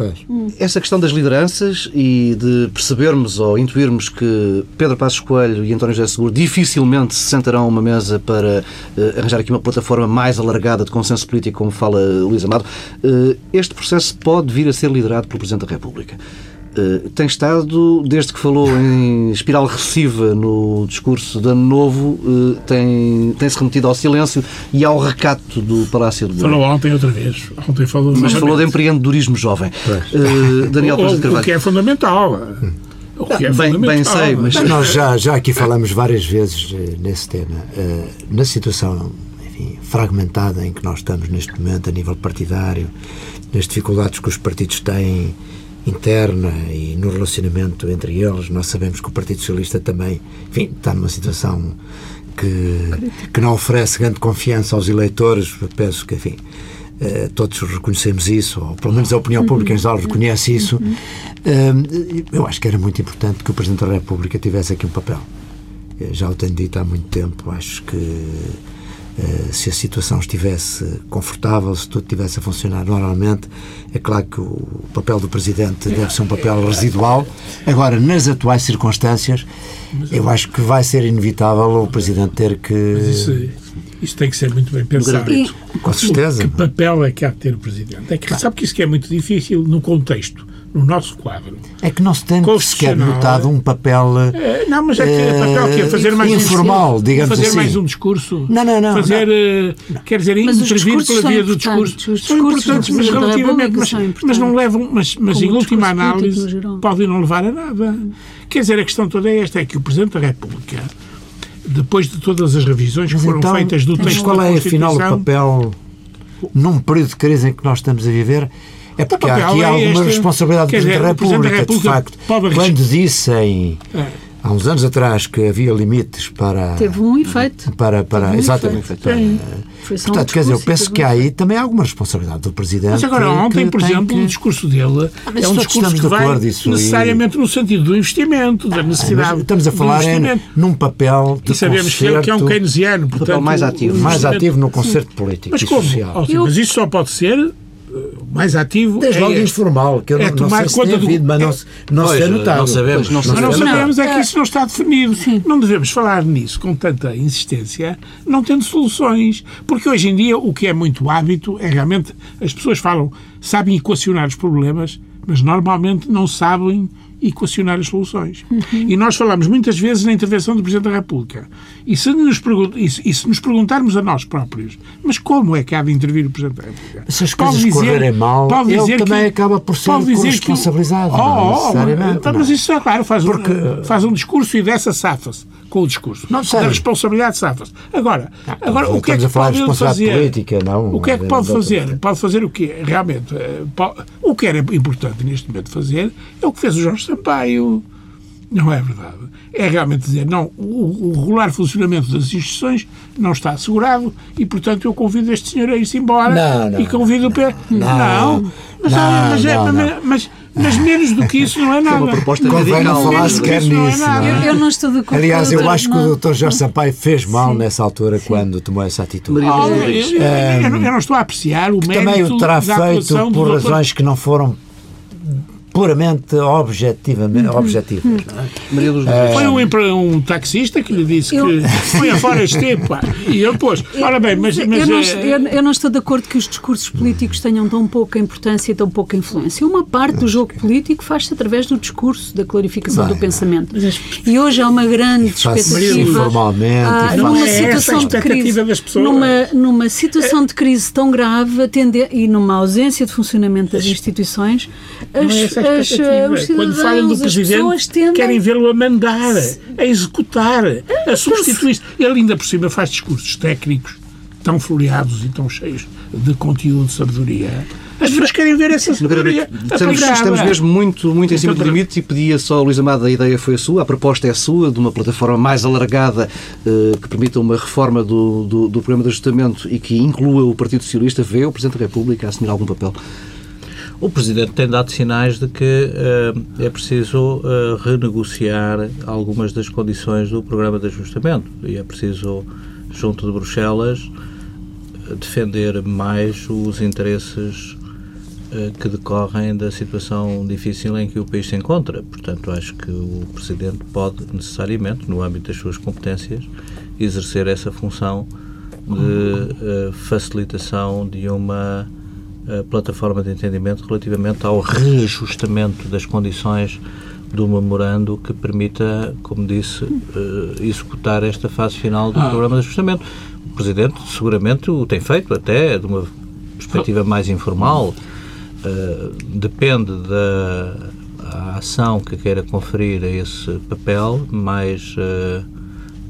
[SPEAKER 1] Essa questão das lideranças e de percebermos ou intuirmos que Pedro Passos Coelho e António José Seguro dificilmente se sentarão a uma mesa para eh, arranjar aqui uma plataforma mais alargada de consenso político, como fala Luís Amado, eh, este processo pode vir a ser liderado pelo Presidente da República. Eh, tem estado, desde que falou em espiral recessiva no discurso de Ano Novo, eh, tem, tem-se remetido ao silêncio e ao recato do Palácio de Belém.
[SPEAKER 4] Falou ontem outra vez. Ontem falou
[SPEAKER 1] Mas
[SPEAKER 4] novamente.
[SPEAKER 1] falou de empreendedorismo jovem. Eh, Daniel
[SPEAKER 4] o,
[SPEAKER 1] Paz de
[SPEAKER 4] o
[SPEAKER 1] Carvalho.
[SPEAKER 4] que é fundamental. O que é
[SPEAKER 1] Bem-
[SPEAKER 4] fundamental.
[SPEAKER 1] bem sei, mas-
[SPEAKER 3] nós já, já aqui falamos várias vezes nesse tema. Na situação enfim, fragmentada em que nós estamos neste momento, a nível partidário, nas dificuldades que os partidos têm interna e no relacionamento entre eles, nós sabemos que o Partido Socialista também enfim, está numa situação que, que não oferece grande confiança aos eleitores. Eu penso que, enfim, eh, todos reconhecemos isso, ou pelo menos a opinião pública em geral reconhece isso. Eh, eu acho que era muito importante que o Presidente da República tivesse aqui um papel. Eu já o tenho dito há muito tempo, acho que se a situação estivesse confortável, se tudo estivesse a funcionar normalmente, é claro que o papel do Presidente deve ser um papel residual. Agora, nas atuais circunstâncias, eu acho que vai ser inevitável o Presidente ter que.
[SPEAKER 4] Isso, tem que ser muito bem pensado.
[SPEAKER 2] E-
[SPEAKER 3] Com certeza.
[SPEAKER 4] Que papel é que há de ter o Presidente? É que sabe que isso que é muito difícil no contexto, no nosso quadro.
[SPEAKER 3] É que não se tem sequer notado um papel.
[SPEAKER 4] É, não, mas é que
[SPEAKER 3] eh,
[SPEAKER 4] papel que é fazer mais
[SPEAKER 3] informal,
[SPEAKER 4] um discurso,
[SPEAKER 3] digamos
[SPEAKER 4] fazer
[SPEAKER 3] assim.
[SPEAKER 4] mais um discurso.
[SPEAKER 3] Não, não, não,
[SPEAKER 4] Fazer, eh, quer dizer,
[SPEAKER 2] Mas
[SPEAKER 4] intervir
[SPEAKER 2] discursos
[SPEAKER 4] pela via do discurso. São importantes, mas relativamente, mas, mas não levam, mas, mas
[SPEAKER 2] Como
[SPEAKER 4] em
[SPEAKER 2] o
[SPEAKER 4] última análise podem não levar a nada. Quer dizer, a questão toda é esta, é que o Presidente da República, depois de todas as revisões que foram
[SPEAKER 3] então,
[SPEAKER 4] feitas do
[SPEAKER 3] mas
[SPEAKER 4] texto
[SPEAKER 3] qual é afinal o papel num período de crise em que nós estamos a viver? É porque há aqui
[SPEAKER 4] é
[SPEAKER 3] alguma
[SPEAKER 4] este.
[SPEAKER 3] responsabilidade do Presidente da
[SPEAKER 4] da
[SPEAKER 3] República, de
[SPEAKER 4] República
[SPEAKER 3] facto. Quando dissem
[SPEAKER 4] É.
[SPEAKER 3] há uns anos atrás que havia limites para.
[SPEAKER 2] Teve um efeito.
[SPEAKER 3] Para, para,
[SPEAKER 2] Teve um
[SPEAKER 3] exatamente.
[SPEAKER 2] efeito.
[SPEAKER 3] para-
[SPEAKER 2] Foi só um
[SPEAKER 3] portanto, quer dizer, eu
[SPEAKER 2] e
[SPEAKER 3] penso que
[SPEAKER 2] um
[SPEAKER 3] há aí também há alguma responsabilidade do Presidente.
[SPEAKER 4] Mas agora, ontem, por exemplo,
[SPEAKER 3] que-
[SPEAKER 4] o discurso dele
[SPEAKER 3] mas
[SPEAKER 4] é um discurso que
[SPEAKER 3] de
[SPEAKER 4] vai necessariamente no sentido do investimento, da
[SPEAKER 3] Mas
[SPEAKER 4] necessidade
[SPEAKER 3] estamos a falar em, num papel de
[SPEAKER 4] E sabemos que ele que é um
[SPEAKER 3] concerto
[SPEAKER 4] keynesiano, portanto...
[SPEAKER 1] mais ativo.
[SPEAKER 3] mais ativo no concerto político
[SPEAKER 4] Mas
[SPEAKER 3] e
[SPEAKER 4] como?
[SPEAKER 3] social.
[SPEAKER 2] Eu-
[SPEAKER 4] Mas isso só pode ser mais ativo...
[SPEAKER 3] Desde
[SPEAKER 4] é
[SPEAKER 3] logo informal, que eu
[SPEAKER 4] é
[SPEAKER 3] não, não
[SPEAKER 4] tomar
[SPEAKER 3] sei se
[SPEAKER 4] conta
[SPEAKER 3] tem
[SPEAKER 4] do-
[SPEAKER 3] havido, mas não,
[SPEAKER 4] é-
[SPEAKER 3] se- não se tem
[SPEAKER 5] não
[SPEAKER 3] notado.
[SPEAKER 5] sabemos.
[SPEAKER 1] Não
[SPEAKER 4] Mas não
[SPEAKER 1] sabemos.
[SPEAKER 4] é que
[SPEAKER 2] Não.
[SPEAKER 4] isso não está definido. Não devemos falar nisso com tanta insistência, não tendo soluções. Porque hoje em dia o que é muito hábito é realmente as pessoas falam, sabem equacionar os problemas, mas normalmente não sabem equacionar as soluções. E nós falamos muitas vezes na intervenção do Presidente da República. E se nos, e se- nos perguntarmos a nós próprios, mas como é que há de intervir o Presidente da República?
[SPEAKER 3] Se as
[SPEAKER 4] Pode
[SPEAKER 3] coisas
[SPEAKER 4] dizer-
[SPEAKER 3] correrem mal,
[SPEAKER 4] pode
[SPEAKER 3] ele
[SPEAKER 4] dizer
[SPEAKER 3] também
[SPEAKER 4] que-
[SPEAKER 3] acaba por ser
[SPEAKER 4] pode dizer que-
[SPEAKER 3] corresponsabilizado,
[SPEAKER 4] Oh,
[SPEAKER 3] não é?
[SPEAKER 4] oh,
[SPEAKER 3] necessariamente,
[SPEAKER 4] então,
[SPEAKER 3] não
[SPEAKER 4] mas
[SPEAKER 3] é?
[SPEAKER 4] isso é claro, faz, um-
[SPEAKER 3] Porque-
[SPEAKER 4] faz um discurso e dessa safa-se com o discurso.
[SPEAKER 3] Não sei.
[SPEAKER 4] da responsabilidade safa-se. Agora, agora o que é que pode fazer?
[SPEAKER 3] política, não,
[SPEAKER 4] O que é que pode fazer? Pode fazer o quê? Realmente, eh, o que era importante neste momento fazer é o que fez o Jorge Sampaio. Não é verdade. É realmente dizer, não, o, o regular funcionamento das instituições não está assegurado e, portanto, eu convido este senhor a ir-se embora
[SPEAKER 3] Não, não,
[SPEAKER 4] e convido o Pedro.
[SPEAKER 3] Não,
[SPEAKER 4] Não, mas,
[SPEAKER 3] não,
[SPEAKER 4] olha, mas, é-
[SPEAKER 3] não, não.
[SPEAKER 4] mas- mas- menos do que isso não é nada.
[SPEAKER 1] uma proposta
[SPEAKER 3] Convém não falar sequer
[SPEAKER 4] isso não é
[SPEAKER 3] nisso. não é?
[SPEAKER 2] Eu, eu não estou de acordo
[SPEAKER 3] Aliás, eu acho que
[SPEAKER 2] não.
[SPEAKER 3] o Dr. Jorge Sampaio fez mal
[SPEAKER 2] Sim.
[SPEAKER 3] nessa altura quando tomou essa atitude.
[SPEAKER 1] Maria
[SPEAKER 4] Ah, eu, eu- eu não- eu não estou a apreciar o mérito
[SPEAKER 3] Também o terá feito por razões que não foram puramente objetivamente
[SPEAKER 2] Uhum.
[SPEAKER 3] objetivas. não é?
[SPEAKER 1] Maria Luz Rodrigues.
[SPEAKER 4] Foi um, um taxista que lhe disse
[SPEAKER 2] Eu-
[SPEAKER 4] que foi afora este pá. E ele pôs. Ora bem, mas. mas
[SPEAKER 2] eu, não, eu- eu não estou de acordo que os discursos políticos tenham tão pouca importância e tão pouca influência. Uma parte do jogo político faz-se através do discurso, da clarificação
[SPEAKER 3] Bem,
[SPEAKER 2] do pensamento. E hoje há uma grande expectativa.
[SPEAKER 3] informalmente,
[SPEAKER 2] ah, numa
[SPEAKER 4] É
[SPEAKER 2] situação de
[SPEAKER 4] expectativa
[SPEAKER 2] crise,
[SPEAKER 4] das pessoas.
[SPEAKER 2] numa, numa situação de crise tão grave atender, e numa ausência de funcionamento das instituições,
[SPEAKER 4] é
[SPEAKER 2] as,
[SPEAKER 4] a
[SPEAKER 2] as,
[SPEAKER 4] expectativa. Quando falam do Presidente,
[SPEAKER 2] tendem
[SPEAKER 4] querem vê-lo a mandar, a executar, a substituir. Ele ainda por cima faz discursos técnicos tão floreados e tão cheios de conteúdo, de sabedoria. As pessoas querem ver essa sabedoria.
[SPEAKER 1] que Estamos, estamos mesmo muito, muito em cima do limite e pedia só ao Luís Amado, a ideia foi a sua, a proposta é sua, de uma plataforma mais alargada eh, que permita uma reforma do, do, do programa de ajustamento e que inclua o Partido Socialista, vê o Presidente da República a assumir algum papel?
[SPEAKER 5] O Presidente tem dado sinais de que eh, é preciso eh, renegociar algumas das condições do programa de ajustamento e é preciso, junto de Bruxelas, defender mais os interesses eh, que decorrem da situação difícil em que o país se encontra. Portanto, acho que o Presidente pode necessariamente, no âmbito das suas competências, exercer essa função de facilitação de uma eh, plataforma de entendimento relativamente ao reajustamento das condições do memorando que permita, como disse, eh, executar esta fase final do programa de ajustamento. O Presidente seguramente o tem feito, até de uma perspectiva mais informal. Eh, depende da a ação que queira conferir a esse papel, mais eh,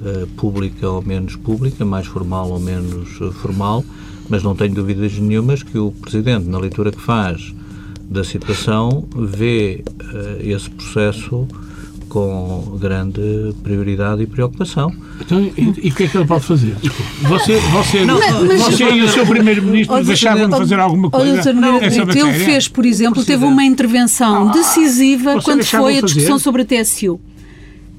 [SPEAKER 5] eh, pública ou menos pública, mais formal ou menos formal, mas não tenho dúvidas nenhumas que o Presidente, na leitura que faz da situação, vê eh, esse processo com grande prioridade e preocupação.
[SPEAKER 4] Então, e, e o que é que ele pode fazer? Você, você,
[SPEAKER 2] mas-
[SPEAKER 4] você e o seu Primeiro-Ministro
[SPEAKER 2] Ó,
[SPEAKER 4] deixavam de fazer alguma coisa
[SPEAKER 2] doutor
[SPEAKER 4] nessa
[SPEAKER 2] Brito, ele fez, por exemplo, teve uma intervenção decisiva
[SPEAKER 4] Você
[SPEAKER 2] quando foi a discussão sobre a TSU.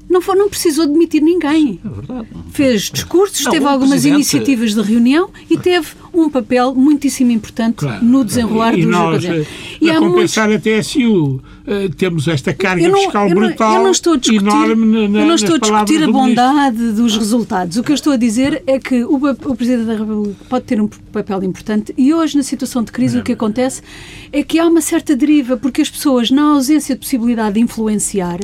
[SPEAKER 2] Não, foi, não precisou demitir ninguém.
[SPEAKER 5] É verdade.
[SPEAKER 2] Fez discursos,
[SPEAKER 5] Não,
[SPEAKER 2] teve algumas
[SPEAKER 5] Presidente-
[SPEAKER 2] iniciativas de reunião e teve um papel muitíssimo importante
[SPEAKER 4] Claro.
[SPEAKER 2] no desenrolar
[SPEAKER 4] e
[SPEAKER 2] do
[SPEAKER 4] nós,
[SPEAKER 2] jogo.
[SPEAKER 4] eh,
[SPEAKER 2] E
[SPEAKER 4] a
[SPEAKER 2] há muitos
[SPEAKER 4] compensar a TSU, eh, temos esta carga
[SPEAKER 2] eu não,
[SPEAKER 4] fiscal
[SPEAKER 2] eu não-
[SPEAKER 4] brutal
[SPEAKER 2] eu não estou a discutir,
[SPEAKER 4] enorme na,
[SPEAKER 2] eu não estou a discutir a bondade dos resultados. O que eu estou a dizer é que o, o Presidente da República pode ter um papel importante e hoje, na situação de crise, o que acontece é que há uma certa deriva, porque as pessoas, na ausência de possibilidade de influenciar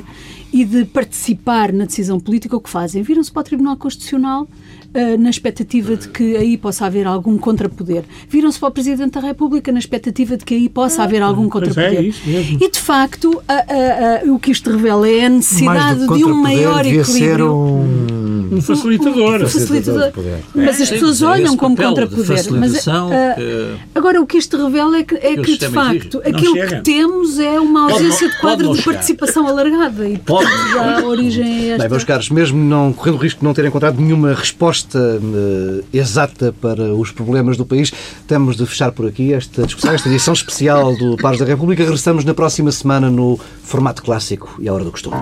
[SPEAKER 2] e de participar na decisão política, o que fazem? Viram-se para o Tribunal Constitucional ah, na expectativa de que aí possa haver algum contrapoder. Viram-se para o Presidente da República na expectativa de que aí possa haver algum
[SPEAKER 4] pois é,
[SPEAKER 2] contrapoder.
[SPEAKER 4] isso mesmo.
[SPEAKER 2] E de facto, a- a- a- o que isto revela é a necessidade de um maior
[SPEAKER 3] devia ser
[SPEAKER 2] equilíbrio.
[SPEAKER 3] Um...
[SPEAKER 4] Um facilitador.
[SPEAKER 2] Um facilitador.
[SPEAKER 3] poder.
[SPEAKER 2] Mas as
[SPEAKER 5] Sim,
[SPEAKER 2] pessoas
[SPEAKER 5] é
[SPEAKER 2] olham como contrapoder. Mas,
[SPEAKER 5] que-
[SPEAKER 2] agora, o que isto revela é que, é
[SPEAKER 5] que
[SPEAKER 2] de facto,
[SPEAKER 5] exige.
[SPEAKER 2] Aquilo que temos é uma
[SPEAKER 5] Pode
[SPEAKER 2] ausência
[SPEAKER 5] não-
[SPEAKER 2] de quadro
[SPEAKER 5] pode
[SPEAKER 2] de
[SPEAKER 5] chegar.
[SPEAKER 2] participação alargada. E,
[SPEAKER 5] Pode
[SPEAKER 2] dá origem a esta...
[SPEAKER 1] Bem, meus caros, mesmo não correndo o risco de não ter encontrado nenhuma resposta eh, exata para os problemas do país, temos de fechar por aqui esta discussão, esta edição especial do Pares da República. Regressamos na próxima semana no formato clássico e à hora do costume.